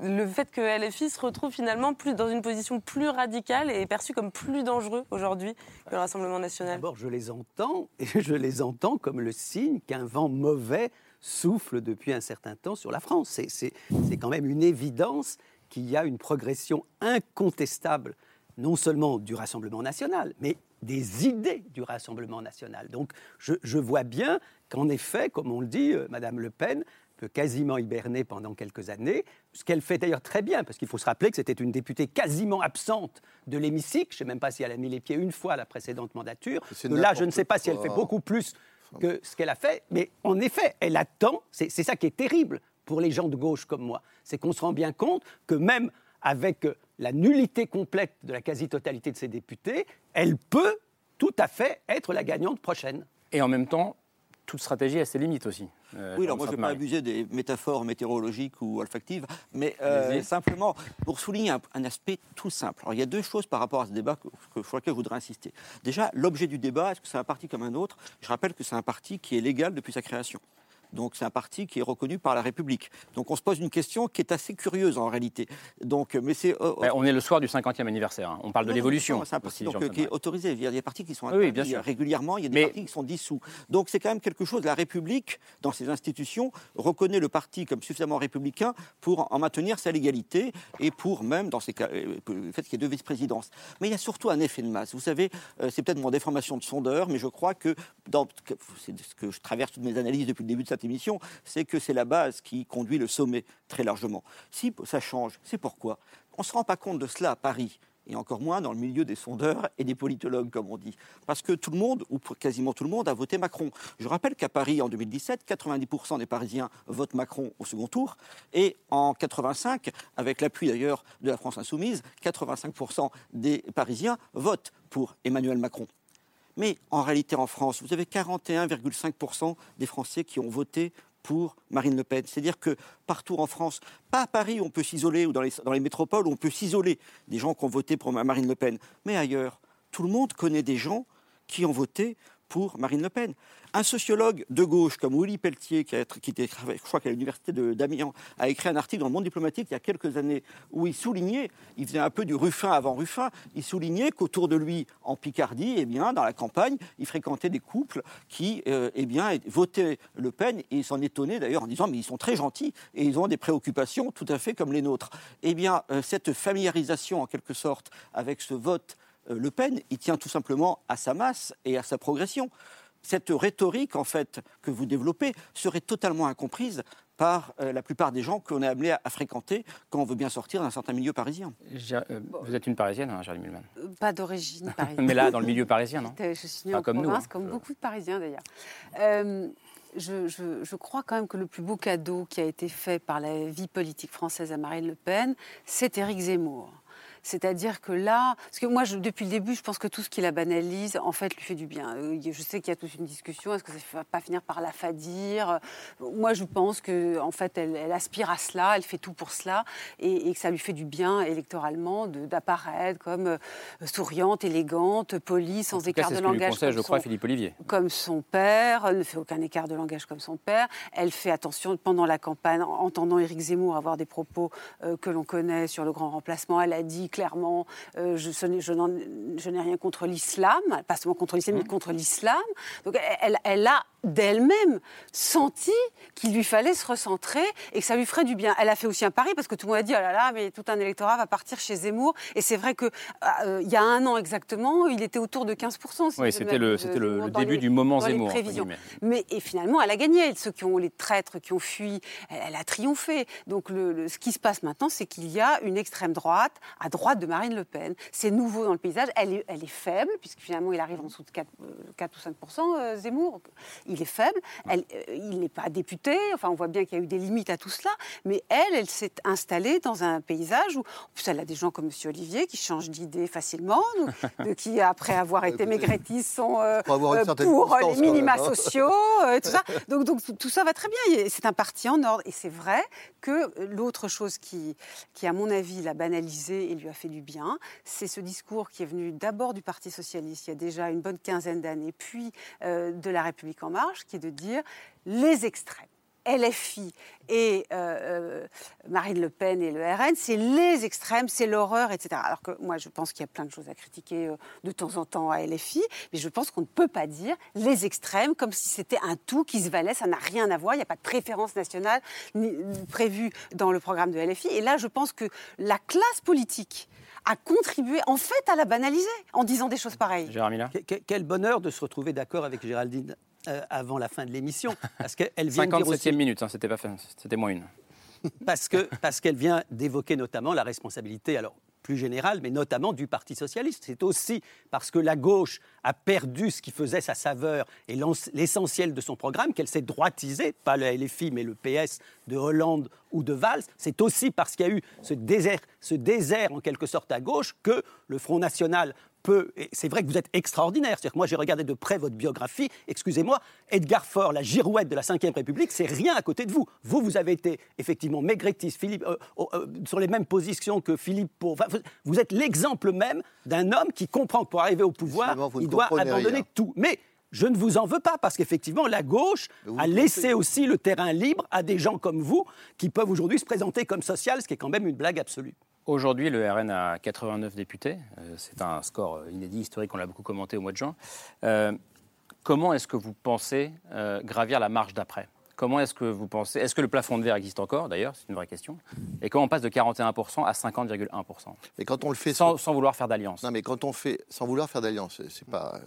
le fait que LFI se retrouve finalement plus dans une position plus radicale et est perçu comme plus dangereux aujourd'hui que le Rassemblement national? D'abord, je les entends, et je les entends comme le signe qu'un vent mauvais souffle depuis un certain temps sur la France. C'est quand même une évidence qu'il y a une progression incontestable, non seulement du Rassemblement national, mais des idées du Rassemblement national. Donc, je, je vois bien qu'en effet, comme on le dit, euh, Madame Le Pen peut quasiment hiberner pendant quelques années, ce qu'elle fait d'ailleurs très bien, parce qu'il faut se rappeler que c'était une députée quasiment absente de l'hémicycle. Je ne sais même pas si elle a mis les pieds une fois à la précédente mandature. Que là, je ne sais pas si elle fait beaucoup plus que ce qu'elle a fait, mais en effet, elle attend. C'est ça qui est terrible pour les gens de gauche comme moi. C'est qu'on se rend bien compte que même avec euh, la nullité complète de la quasi-totalité de ses députés, elle peut tout à fait être la gagnante prochaine. Et en même temps, toute stratégie a ses limites aussi. euh, Oui, alors moi je ne vais pas abuser des métaphores météorologiques ou olfactives, mais euh, simplement pour souligner un, un aspect tout simple. Alors il y a deux choses par rapport à ce débat que, que- sur lesquelles je voudrais insister. Déjà, l'objet du débat, est-ce que c'est un parti comme un autre? Je rappelle que c'est un parti qui est légal depuis sa création. Donc c'est un parti qui est reconnu par la République. Donc on se pose une question qui est assez curieuse en réalité. Donc, mais c'est. Euh, ben, on est le soir du 50e anniversaire. Hein. On parle de l'évolution. C'est un parti donc, qui est autorisé. Il y a des partis qui sont oui, bien sûr. régulièrement, il y a des partis qui sont dissous. Donc c'est quand même quelque chose. La République, dans ses institutions, reconnaît le parti comme suffisamment républicain pour en maintenir sa légalité et pour même, dans ces cas, euh, le fait qu'il y ait deux vice-présidences. Mais il y a surtout un effet de masse. Vous savez, euh, c'est peut-être mon déformation de sondeur, mais je crois que, c'est ce que je traverse toutes mes analyses depuis le début de cette c'est que c'est la base qui conduit le sommet très largement. Si ça change, c'est pourquoi? On ne se rend pas compte de cela à Paris et encore moins dans le milieu des sondeurs et des politologues, comme on dit. Parce que tout le monde, ou quasiment tout le monde, a voté Macron. Je rappelle qu'à Paris, en 2017, 90% des Parisiens votent Macron au second tour, et en 85, avec l'appui d'ailleurs de la France insoumise, 85% des Parisiens votent pour Emmanuel Macron. Mais en réalité, en France, vous avez 41,5% des Français qui ont voté pour Marine Le Pen. C'est-à-dire que partout en France, pas à Paris, on peut s'isoler, ou dans les, métropoles, on peut s'isoler des gens qui ont voté pour Marine Le Pen, mais ailleurs, tout le monde connaît des gens qui ont voté pour Marine Le Pen. Un sociologue de gauche comme Willy Pelletier, qui, était, je crois qu'à l'université d'Amiens, a écrit un article dans le Monde diplomatique il y a quelques années où il soulignait, il faisait un peu du Ruffin avant Ruffin, il soulignait qu'autour de lui, en Picardie, eh bien, dans la campagne, il fréquentait des couples qui euh, eh bien, votaient Le Pen et s'en étonnait d'ailleurs en disant mais ils sont très gentils et ils ont des préoccupations tout à fait comme les nôtres. Eh bien, euh, cette familiarisation en quelque sorte avec ce vote Le Pen, il tient tout simplement à sa masse et à sa progression cette rhétorique, en fait, que vous développez, serait totalement incomprise par euh, la plupart des gens qu'on est amené à, fréquenter quand on veut bien sortir d'un certain milieu parisien. Euh, vous êtes une Parisienne, hein, Charlie Mulman euh, Pas d'origine parisienne. Mais là, dans le milieu parisien, non Je suis née en comme province, nous, hein. comme beaucoup de Parisiens d'ailleurs. Je, je, crois quand même que le plus beau cadeau qui a été fait par la vie politique française à Marine Le Pen, c'est Éric Zemmour. C'est-à-dire que là, parce que moi, depuis le début, je pense que tout ce qui la banalise, en fait, lui fait du bien. Euh, je sais qu'il y a toute une discussion. Est-ce que ça ne va pas finir par la fadir? Moi, je pense que, en fait, elle, aspire à cela, elle fait tout pour cela, et, que ça lui fait du bien électoralement d'apparaître comme euh, souriante, élégante, polie, sans écart de langage. Conseille, je crois, Philippe Olivier. Comme son père, elle ne fait aucun écart de langage comme son père. Elle fait attention pendant la campagne, entendant Éric Zemmour avoir des propos euh, que l'on connaît sur le grand remplacement. Elle a dit clairement, euh, je, je n'ai rien contre l'islam, pas seulement contre l'islam, mais mmh. contre l'islam. Donc elle, elle a d'elle-même senti qu'il lui fallait se recentrer et que ça lui ferait du bien. Elle a fait aussi un pari parce que tout le monde a dit oh là là, mais tout un électorat va partir chez Zemmour. Et c'est vrai que euh, il y a un an exactement, il était autour de 15 Oui, c'était le, début du moment Zemmour. Mais et finalement, elle a gagné. Ceux qui ont les traîtres qui ont fui, elle, a triomphé. Donc le, ce qui se passe maintenant, c'est qu'il y a une extrême droite à droite de Marine Le Pen. C'est nouveau dans le paysage. Elle est, elle est faible puisque finalement il arrive en dessous de 4, 4 ou 5% euh, Zemmour il est faible, elle, euh, il n'est pas député, enfin on voit bien qu'il y a eu des limites à tout cela, mais elle, elle s'est installée dans un paysage où, en plus elle a des gens comme M. Olivier qui changent d'idée facilement, qui après avoir été maigrettiste sont euh, euh, pour les minima sociaux, tout ça. Donc, donc tout ça va très bien, c'est un parti en ordre. Et c'est vrai que l'autre chose qui, qui, à mon avis, l'a banalisé et lui a fait du bien, c'est ce discours qui est venu d'abord du Parti socialiste il y a déjà une bonne quinzaine d'années, puis de la République en marche, qui est de dire les extrêmes. LFI et euh, euh, Marine Le Pen et le RN, c'est les extrêmes, c'est l'horreur, etc. Alors que moi, je pense qu'il y a plein de choses à critiquer euh, de temps en temps à LFI, mais je pense qu'on ne peut pas dire les extrêmes comme si c'était un tout qui se valait, ça n'a rien à voir, il n'y a pas de préférence nationale prévue dans le programme de LFI. Et là, je pense que la classe politique a contribué en fait à la banaliser en disant des choses pareilles. Gérard Quel bonheur de se retrouver d'accord avec Géraldine euh, avant la fin de l'émission. Parce qu'elle vient 57e minute, hein, c'était pas c'était moins une. parce que parce qu'elle vient d'évoquer notamment la responsabilité, alors plus générale, mais notamment du Parti socialiste. C'est aussi parce que la gauche a perdu ce qui faisait sa saveur et l'essentiel de son programme qu'elle s'est droitisée, pas le LFI, mais le PS de Hollande ou de Valls. C'est aussi parce qu'il y a eu ce désert, ce désert en quelque sorte à gauche que le Front National c'est vrai que vous êtes extraordinaire. C'est-à-dire que moi, j'ai regardé de près votre biographie. Excusez-moi, Edgar Faure, la girouette de la Ve République, c'est rien à côté de vous. Vous, vous avez été effectivement maigretiste, Philippe, euh, euh, sur les mêmes positions que Philippe pour. vous êtes l'exemple même d'un homme qui comprend que pour arriver au pouvoir, il doit abandonner tout. Mais je ne vous en veux pas, parce qu'effectivement, la gauche a laissé aussi le terrain libre à des gens comme vous qui peuvent aujourd'hui se présenter comme social, ce qui est quand même une blague absolue. Aujourd'hui, le RN a 89 députés. Euh, c'est un score euh, inédit, historique, on l'a beaucoup commenté au mois de juin. Euh, comment est-ce que vous pensez euh, gravir la marche d'après? Comment est-ce que vous pensez Est-ce que le plafond de verre existe encore, d'ailleurs? C'est une vraie question. Et comment on passe de 41% à 50,1% Mais quand on le fait sans, sans vouloir faire d'alliance. Non, mais quand on fait sans vouloir faire d'alliance, c'est pas.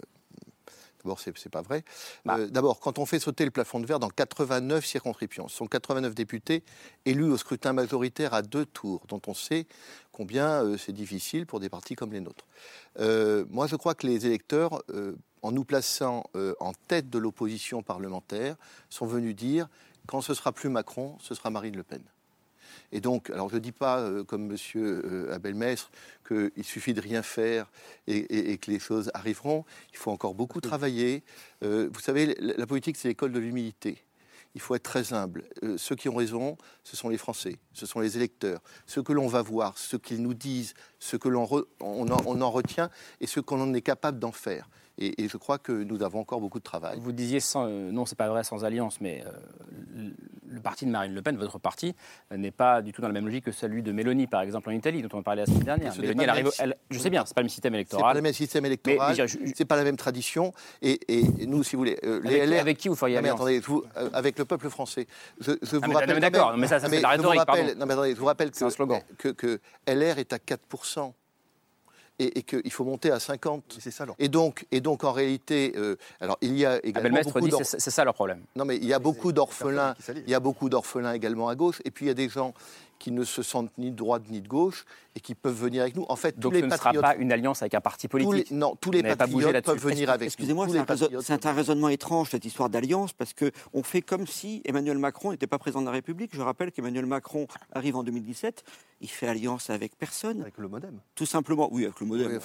D'abord, pas vrai. Euh, D'abord, quand on fait sauter le plafond de verre dans 89 circonscriptions, ce sont 89 députés élus au scrutin majoritaire à deux tours, dont on sait combien euh, c'est difficile pour des partis comme les nôtres. Euh, moi, je crois que les électeurs, en nous plaçant en tête de l'opposition parlementaire, sont venus dire quand ce sera plus Macron, ce sera Marine Le Pen. Et donc, alors je ne dis pas, euh, comme M. Abelmestre, qu'il suffit de rien faire et, et- et que les choses arriveront. Il faut encore beaucoup travailler. Euh, vous savez, la, la politique, c'est l'école de l'humilité. Il faut être très humble. Euh, ceux qui ont raison, ce sont les Français, ce sont les électeurs. Ce que l'on va voir, ce qu'ils nous disent, ce que l'on on en, on en retient et ce qu'on est capable d'en faire. Et, et je crois que nous avons encore beaucoup de travail. Vous disiez, sans, euh, non, c'est pas vrai sans alliance, mais euh, le, parti de Marine Le Pen, votre parti, euh, n'est pas du tout dans la même logique que celui de Mélanie, par exemple, en Italie, dont on parlait la semaine dernière. Ce Mélanie, elle arrive, elle- je sais bien, c'est pas le même système C'est pas électoral. le même système électoral, c'est pas la même tradition. Et, et nous, si vous voulez, euh, les Avec- LR avec qui vous feriez Non, mais alliance attendez, vous- avec le peuple français. Je, je vous mais- rappelle non, d'accord, mais ça, ça, c'est la rhétorique, rappelle- pardon. Non, mais attendez, je vous rappelle C'est un slogan. que, que, que LR est à 4 et, et qu'il faut monter à 50. C'est ça, alors. Et donc, et donc, en réalité, euh, alors il y a également Abelmestre beaucoup dit c'est c'est ça leur problème. non, mais il y a beaucoup d'orphelins. Il y a beaucoup d'orphelins également à gauche. Et puis il y a des gens qui ne se sentent ni de droite ni de gauche et qui peuvent venir avec nous. En fait, Donc tous ce les ne sera pas une alliance avec un parti tous les- politique. non, tous les patriotes peuvent venir avec nous. Excusez-moi, c'est un, raisonnement étrange, cette histoire d'alliance, parce qu'on fait comme si Emmanuel Macron n'était pas président de la République. Je rappelle qu'Emmanuel Macron arrive en 2017, il fait alliance avec personne. Avec le modem. Tout simplement, oui, avec le modem. Oui,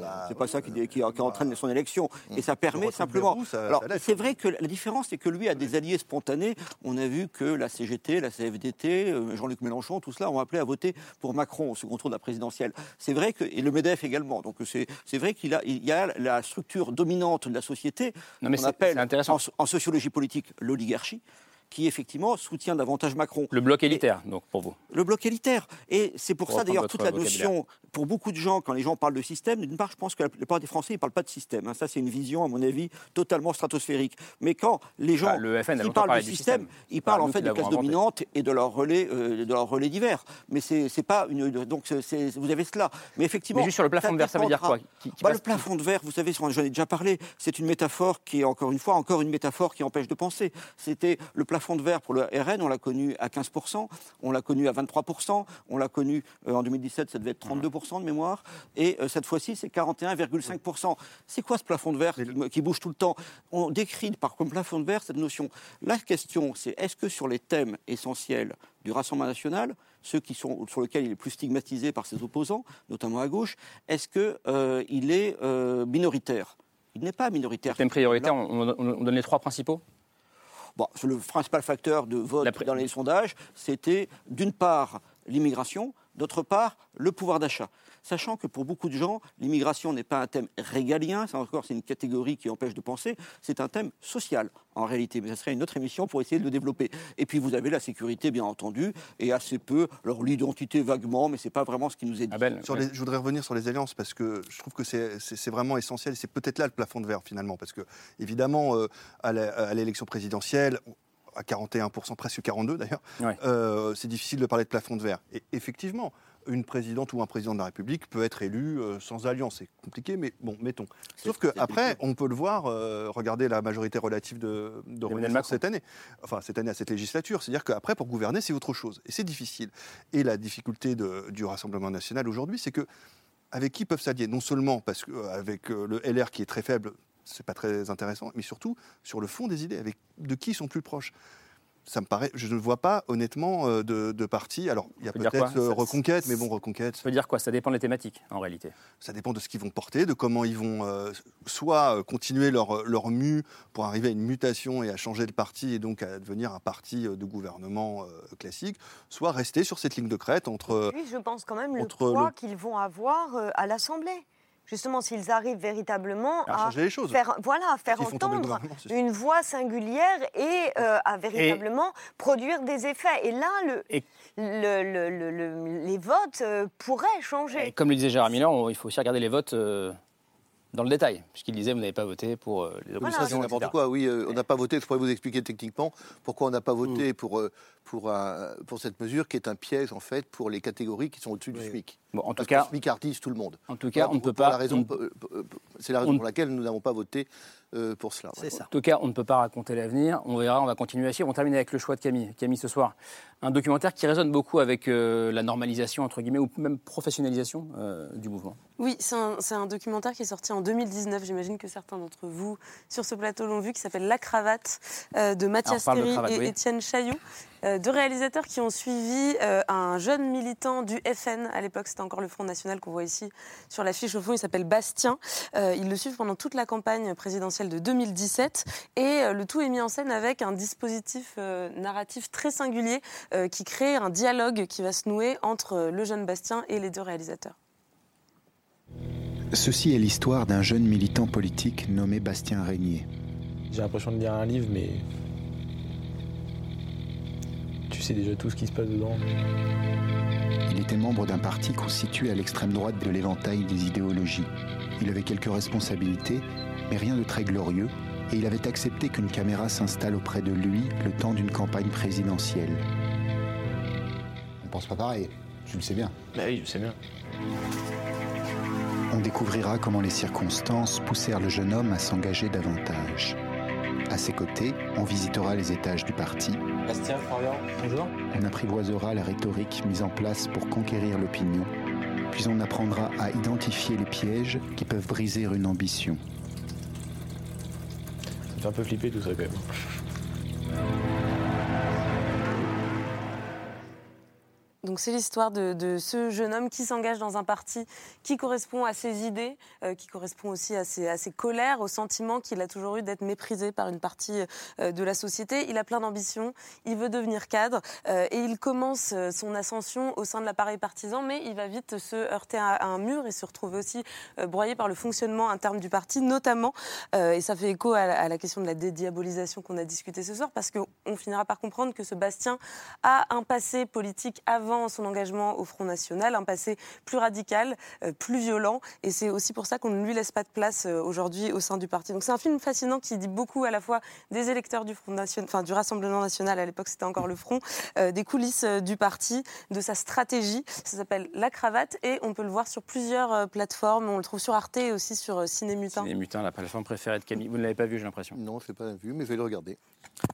bah, c'est pas ça qui, qui, qui entraîne son élection. Et ça permet simplement. ça- Alors, c'est quand vrai que la différence, c'est que lui a des alliés spontanés. On a vu que la CGT, la CFDT, euh, Jean-Luc Mélenchon, tout cela ont appelé à voter pour Macron au second de la présidentielle. C'est vrai que, et le MEDEF également. Donc c'est vrai qu'il a, il y a la structure dominante de la société qu'on appelle en sociologie politique l'oligarchie qui effectivement soutient davantage Macron. Le bloc élitaire, donc pour vous. Le bloc élitaire. Et c'est pour Pour ça d'ailleurs toute la notion, pour beaucoup de gens, quand les gens parlent de système, d'une part, je pense que la plupart des Français ne parlent pas de système. hein. Ça, c'est une vision, à mon avis, totalement stratosphérique. Mais quand les gens Bah, le FN qui parlent de du système, système. ils parlent en fait des classes dominantes et de leurs relais, euh, de leurs relais divers. Mais c'est pas une. Donc c'est- vous avez cela. Mais effectivement. Mais juste sur le plafond de verre, ça veut dire quoi Qui- qui Bah, passe- Le plafond de verre, vous savez, j'en ai déjà parlé. C'est une métaphore qui est encore une fois encore une métaphore qui empêche de penser. C'était le plafond de verre pour le RN, on l'a connu à 15%, on l'a connu à 23%, on l'a connu euh, en 2017, ça devait être 32% de mémoire, et euh, cette fois-ci c'est 41,5%. C'est quoi ce plafond de verre qui, qui bouge tout le temps? On décrit par comme plafond de verre cette notion. La question, c'est est-ce que sur les thèmes essentiels du Rassemblement national, ceux qui sont, sur lesquels il est plus stigmatisé par ses opposants, notamment à gauche, est-ce qu'il est euh, minoritaire? Il n'est pas minoritaire. Thème prioritaire, on donne les trois principaux? Bon, le principal facteur de vote dans les sondages, c'était d'une part l'immigration, d'autre part le pouvoir d'achat. Sachant que pour beaucoup de gens, l'immigration n'est pas un thème régalien, ça encore c'est une catégorie qui empêche de penser, c'est un thème social en réalité, mais ça serait une autre émission pour essayer de le développer. Et puis vous avez la sécurité bien entendu, et assez peu, alors l'identité vaguement, mais c'est pas vraiment ce qui nous est dit. Sur les- je voudrais revenir sur les alliances parce que je trouve que c'est- c'est c'est vraiment essentiel. C'est peut-être là le plafond de verre finalement. Parce que, évidemment, euh, à l'élection présidentielle, à 41%, presque 42 d'ailleurs, Ouais. euh, c'est difficile de parler de plafond de verre. Et effectivement, une présidente ou un président de la République peut être élu euh, sans alliance. C'est compliqué, mais bon, mettons. Sauf qu'après, on peut le voir, euh, regardez la majorité relative de, de Emmanuel Renaissance Macron. cette année, enfin cette année à cette législature. C'est-à-dire qu'après, pour gouverner, c'est autre chose. Et c'est difficile. Et la difficulté de- du Rassemblement national aujourd'hui, c'est que avec qui peuvent s'allier? Non seulement parce que, euh, avec le LR qui est très faible, c'est pas très intéressant, mais surtout sur le fond des idées, avec de qui ils sont plus proches? Ça me paraît, je ne vois pas honnêtement euh, de, de parti. Alors, il y a peut-être euh, Reconquête, mais bon, Reconquête. Ça veut dire quoi? Ça dépend des thématiques, en réalité. Ça dépend de ce qu'ils vont porter, de comment ils vont euh, soit continuer leur, leur mue pour arriver à une mutation et à changer de parti et donc à devenir un parti de gouvernement euh, classique, soit rester sur cette ligne de crête entre. Puis je pense quand même le poids le- qu'ils vont avoir euh, à l'Assemblée. Justement s'ils arrivent véritablement À changer les choses. faire, voilà, faire entendre une voix singulière et euh, à véritablement produire des effets. Et là, le, Et- le- le- le- le- les votes euh, pourraient changer. Et comme le disait Gérard Miller, on- il faut aussi regarder les votes euh, dans le détail, puisqu'il disait vous n'avez pas voté pour euh, les Oui, ça, c'est oppositions, n'importe etc. quoi. Oui, euh, on n'a pas voté. Je pourrais vous expliquer techniquement pourquoi on n'a pas Mm. voté pour, euh, pour, un- pour cette mesure qui est un piège, en fait, pour les catégories qui sont au-dessus du SMIC. Bon, en tout Parce cas- que le SMIC artise tout le monde. En tout cas, Voilà, on ne peut pas- la raison- on- euh, C'est la raison on- pour laquelle nous n'avons pas voté euh, pour cela. C'est ça. En tout cas, on ne peut pas raconter l'avenir. On verra, on va continuer à suivre. On termine avec le choix de Camille. Camille, ce soir, un documentaire qui résonne beaucoup avec euh, la normalisation, entre guillemets, ou même professionnalisation euh, du mouvement. Oui, c'est un, documentaire qui est sorti en 2019. J'imagine que certains d'entre vous sur ce plateau l'ont vu, qui s'appelle La Cravate euh, de Mathias de Théry cravate, et oui. Étienne Chailloux. euh, deux réalisateurs qui ont suivi euh, un jeune militant du FN. À l'époque, c'était encore le Front National qu'on voit ici sur l'affiche au fond. Il s'appelle Bastien. Euh, ils le suivent pendant toute la campagne présidentielle de 2017. Et euh, le tout est mis en scène avec un dispositif euh, narratif très singulier euh, qui crée un dialogue qui va se nouer entre euh, le jeune Bastien et les deux réalisateurs. Ceci est l'histoire d'un jeune militant politique nommé Bastien Régnier. J'ai l'impression de lire un livre, mais. Tu sais déjà tout ce qui se passe dedans. Il était membre d'un parti constitué à l'extrême droite de l'éventail des idéologies. Il avait quelques responsabilités, mais rien de très glorieux, et il avait accepté qu'une caméra s'installe auprès de lui le temps d'une campagne présidentielle. On pense pas pareil, tu le sais bien. Bah oui, je sais bien. On découvrira comment les circonstances poussèrent le jeune homme à s'engager davantage. À ses côtés, on visitera les étages du parti, Bastien, Florian, bonjour. on apprivoisera la rhétorique mise en place pour conquérir l'opinion, puis on apprendra à identifier les pièges qui peuvent briser une ambition. Ça me fait un peu flipper tout ça quand même. Donc c'est l'histoire de, ce jeune homme qui s'engage dans un parti qui correspond à ses idées, euh, qui correspond aussi à ses, colères, au sentiment qu'il a toujours eu d'être méprisé par une partie euh, de la société. Il a plein d'ambitions, il veut devenir cadre euh, et il commence son ascension au sein de l'appareil partisan, mais il va vite se heurter à, un mur et se retrouver aussi broyé par le fonctionnement interne du parti, notamment, et ça fait écho à la, à la question de la dédiabolisation qu'on a discuté ce soir, parce qu'on finira par comprendre que ce Bastien a un passé politique avant son engagement au Front National, un passé plus radical, euh, plus violent, et c'est aussi pour ça qu'on ne lui laisse pas de place euh, aujourd'hui au sein du parti. Donc c'est un film fascinant qui dit beaucoup à la fois des électeurs du Front National, enfin du Rassemblement National, à l'époque c'était encore le Front, euh, des coulisses du parti, de sa stratégie. Ça s'appelle La Cravate et on peut le voir sur plusieurs plateformes. On le trouve sur Arte et aussi sur Ciné Mutin. Les mutins, la plateforme préférée de Camille. Vous ne l'avez pas vu, j'ai l'impression. Non, je ne l'ai pas vu, mais je vais le regarder.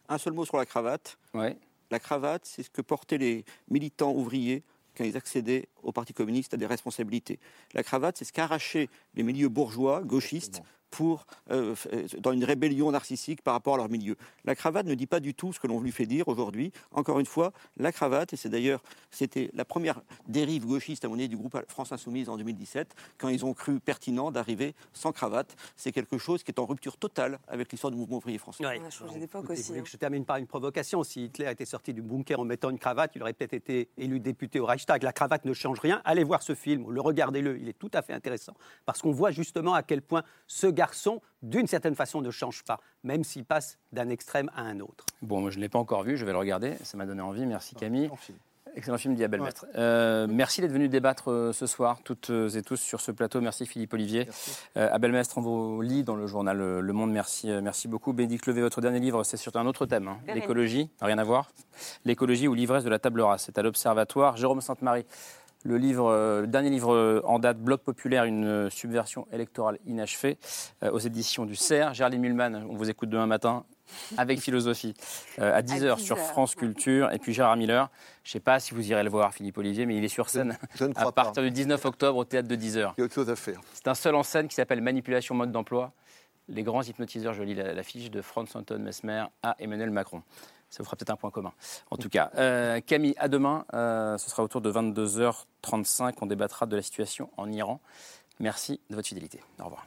Un seul mot sur la cravate. Ouais. La cravate, c'est ce que portaient les militants ouvriers quand ils accédaient au Parti communiste à des responsabilités. La cravate, c'est ce qu'arrachaient les milieux bourgeois, gauchistes, pour, euh, euh, dans une rébellion narcissique par rapport à leur milieu. La cravate ne dit pas du tout ce que l'on lui fait dire aujourd'hui. Encore une fois, la cravate, et c'est d'ailleurs, c'était la première dérive gauchiste à mon avis du groupe France Insoumise en 2017, quand ils ont cru pertinent d'arriver sans cravate. C'est quelque chose qui est en rupture totale avec l'histoire du mouvement ouvrier français. Ouais. On a changé d'époque aussi. hein. que je termine par une provocation. Si Hitler était sorti du bunker en mettant une cravate, il aurait peut-être été élu député au Reichstag. La cravate ne change rien. Allez voir ce film, le regardez-le. Il est tout à fait intéressant parce qu'on voit justement à quel point ce garçon, d'une certaine façon, ne change pas, même s'il passe d'un extrême à un autre. Bon, moi, je ne l'ai pas encore vu, je vais le regarder. Ça m'a donné envie. Merci Camille. Excellent film d'Isabelle Mestre. Euh, merci d'être venu débattre euh, ce soir, toutes et tous, sur ce plateau. Merci Philippe Olivier. Euh, Abel Mestre, on vous lit dans le journal euh, Le Monde. Merci, euh, merci beaucoup. Bénédicte Levé, votre dernier livre, c'est sur un autre thème, hein, l'écologie. Rien à voir. L'écologie ou l'ivresse de la table rase. C'est à l'Observatoire. Jérôme Sainte-Marie. Le, livre, euh, le dernier livre euh, en date, Bloc populaire, une euh, subversion électorale inachevée, euh, aux éditions du CERF. Gerly Mulman, on vous écoute demain matin avec philosophie, euh, à 10h sur 10 heures, France Culture. Et puis Gérard Miller, je ne sais pas si vous irez le voir, Philippe Olivier, mais il est sur scène je ne à pas. partir du 19 octobre au théâtre de 10h. Il y a autre chose à faire. C'est un seul en scène qui s'appelle Manipulation mode d'emploi. Les grands hypnotiseurs, je lis la- l'affiche de Franz Anton Mesmer à Emmanuel Macron. Ça vous fera peut-être un point commun. En tout cas, euh, Camille, à demain. Euh, ce sera autour de 22h35. On débattra de la situation en Iran. Merci de votre fidélité. Au revoir.